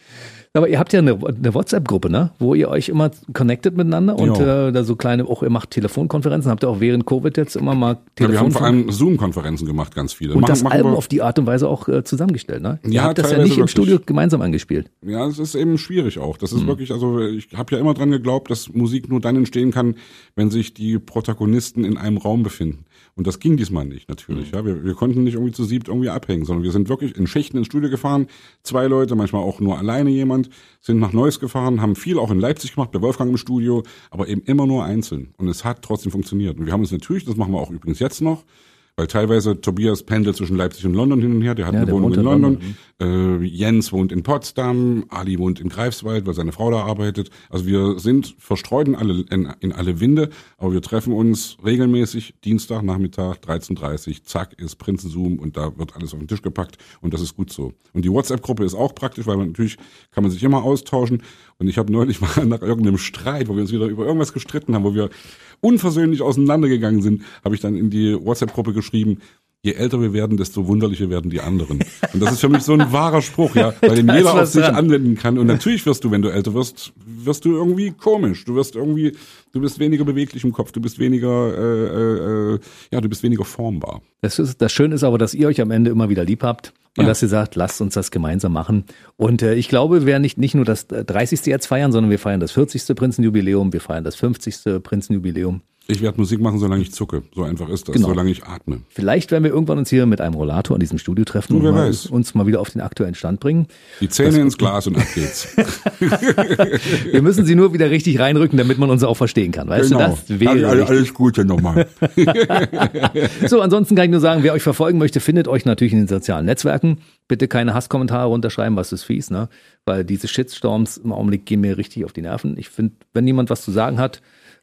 Aber ihr habt ja eine, eine WhatsApp-Gruppe, ne? Wo ihr euch immer connectet miteinander und äh, da so kleine, auch ihr macht Telefonkonferenzen, habt ihr auch während Covid jetzt immer mal Ja, wir haben vor Telefonkonferenzen. allem Zoom-Konferenzen gemacht, ganz viele. und Machen- das machen Album auf die Art und Weise auch äh, zusammengestellt, ne? ihr Ja, habt das ja nicht im wirklich. Studio gemeinsam angespielt. Ja, es ist eben schwierig auch. Das ist wirklich, also ich habe ja immer dran geglaubt, dass Musik nur dann entstehen kann, wenn sich die Protagonisten in einem Raum befinden. Und das ging diesmal nicht, natürlich. Ja, wir, wir konnten nicht irgendwie zu siebt irgendwie abhängen, sondern wir sind wirklich in Schichten ins Studio gefahren. Zwei Leute, manchmal auch nur alleine jemand, sind nach Neuss gefahren, haben viel auch in Leipzig gemacht, bei Wolfgang im Studio, aber eben immer nur einzeln. Und es hat trotzdem funktioniert. Und wir haben uns natürlich, das machen wir auch übrigens jetzt noch, weil teilweise Tobias pendelt zwischen Leipzig und London hin und her, der hat Ja, eine der Wohnung in London. London. Äh, Jens wohnt in Potsdam, Ali wohnt in Greifswald, weil seine Frau da arbeitet. Also wir sind verstreut in alle, in, in alle Winde, aber wir treffen uns regelmäßig Dienstag, Nachmittag, 13.30 zack, ist Prinzenzoom und da wird alles auf den Tisch gepackt und das ist gut so. Und die WhatsApp-Gruppe ist auch praktisch, weil man natürlich kann man sich immer austauschen. Und ich habe neulich mal nach irgendeinem Streit, wo wir uns wieder über irgendwas gestritten haben, wo wir unversöhnlich auseinandergegangen sind, habe ich dann in die WhatsApp-Gruppe geschrieben, je älter wir werden, desto wunderlicher werden die anderen. Und das ist für mich so ein wahrer Spruch, ja, weil den jeder auf sich dran. anwenden kann. Und natürlich wirst du, wenn du älter wirst, wirst du irgendwie komisch. Du wirst irgendwie, du bist weniger beweglich im Kopf, du bist weniger, äh, äh, äh, ja, du bist weniger formbar. Das, ist, das Schöne ist aber, dass ihr euch am Ende immer wieder lieb habt und Ja. dass ihr sagt, lasst uns das gemeinsam machen. Und äh, ich glaube, wir werden nicht, nicht nur das äh, 30. jetzt feiern, sondern wir feiern das 40. Prinzenjubiläum, wir feiern das 50. Prinzenjubiläum. Ich werde Musik machen, solange ich zucke. So einfach ist das, Genau. solange ich atme. Vielleicht werden wir irgendwann uns hier mit einem Rollator in diesem Studio treffen und wer mal, uns mal wieder auf den aktuellen Stand bringen. Die Zähne ins Glas und ab geht's. Wir müssen sie nur wieder richtig reinrücken, damit man uns auch verstehen kann. Weißt du, das wäre alles, alles Gute nochmal. So, ansonsten kann ich nur sagen, wer euch verfolgen möchte, findet euch natürlich in den sozialen Netzwerken. Bitte keine Hasskommentare runterschreiben, was ist fies, ne? Weil diese Shitstorms im Augenblick gehen mir richtig auf die Nerven. Ich finde, wenn jemand was zu sagen hat,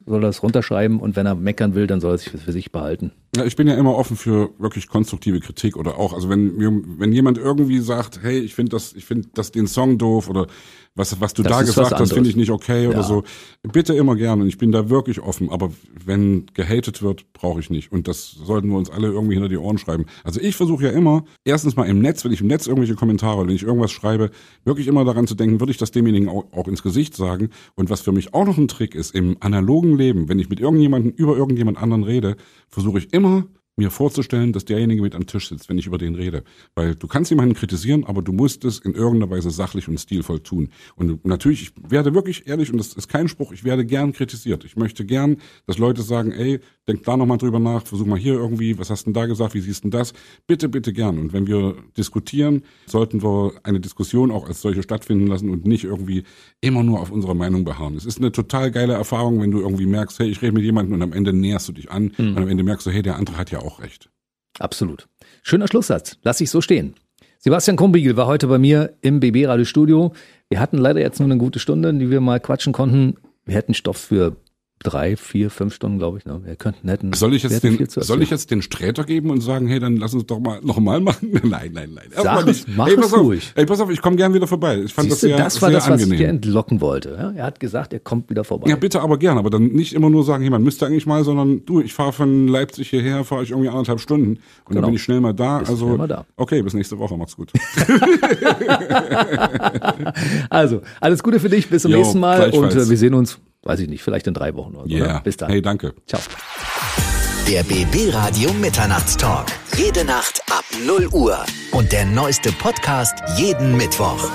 soll er das runterschreiben und wenn er meckern will, dann soll er sich das für sich behalten. Ja, ich bin ja immer offen für wirklich konstruktive Kritik oder auch, also wenn wenn jemand irgendwie sagt, hey, ich finde das, ich finde das den Song doof oder was, was du Das da gesagt hast, finde ich nicht okay Ja. oder so. Bitte immer gerne ich bin da wirklich offen, aber wenn gehatet wird, brauche ich nicht und das sollten wir uns alle irgendwie hinter die Ohren schreiben. Also ich versuche ja immer, erstens mal im Netz, wenn ich im Netz irgendwelche Kommentare wenn ich irgendwas schreibe, wirklich immer daran zu denken, würde ich das demjenigen auch, auch ins Gesicht sagen und was für mich auch noch ein Trick ist, im analogen Leben, wenn ich mit irgendjemandem über irgendjemand anderen rede, versuche ich immer Mama, mir vorzustellen, dass derjenige mit am Tisch sitzt, wenn ich über den rede. Weil du kannst jemanden kritisieren, aber du musst es in irgendeiner Weise sachlich und stilvoll tun. Und natürlich, ich werde wirklich ehrlich, und das ist kein Spruch, ich werde gern kritisiert. Ich möchte gern, dass Leute sagen, ey, denk da nochmal drüber nach, versuch mal hier irgendwie, was hast du denn da gesagt, wie siehst du denn das? Bitte, bitte gern. Und wenn wir diskutieren, sollten wir eine Diskussion auch als solche stattfinden lassen und nicht irgendwie immer nur auf unserer Meinung beharren. Es ist eine total geile Erfahrung, wenn du irgendwie merkst, hey, ich rede mit jemandem und am Ende näherst du dich an und am Ende merkst du, hey, der andere hat ja auch recht. Absolut. Schöner Schlusssatz. Lass ich so stehen. Sebastian Krumbiegel war heute bei mir im BB Radio Studio. Wir hatten leider jetzt nur eine gute Stunde, die wir mal quatschen konnten. Wir hätten Stoff für drei, vier, fünf Stunden, glaube ich. Ne? Wir könnten, hätten, Soll ich jetzt den, soll ich jetzt den Sträter geben und sagen, hey, dann lass uns doch mal noch mal machen? Nein, nein, nein. Sag es, mach hey, es auf, ruhig. Hey, pass auf, ich komme gern wieder vorbei. Ich fand Siehst das sehr, das war sehr das, was ich dir angenehm. entlocken wollte. Ja? Er hat gesagt, er kommt wieder vorbei. Ja, bitte aber gern, aber dann nicht immer nur sagen, hey, man müsste eigentlich mal, sondern du, ich fahre von Leipzig hierher, fahre ich irgendwie anderthalb Stunden und Genau. dann bin ich schnell mal da. Bist also schnell mal da. okay, bis nächste Woche, macht's gut. Also, alles Gute für dich, bis zum Jo, nächsten Mal und äh, wir sehen uns, weiß ich nicht, vielleicht in drei Wochen oder so. Yeah. Ne? Bis dann. Hey, danke. Ciao. Der BB Radio Mitternachtstalk. Jede Nacht ab 0 Uhr. Und der neueste Podcast jeden Mittwoch.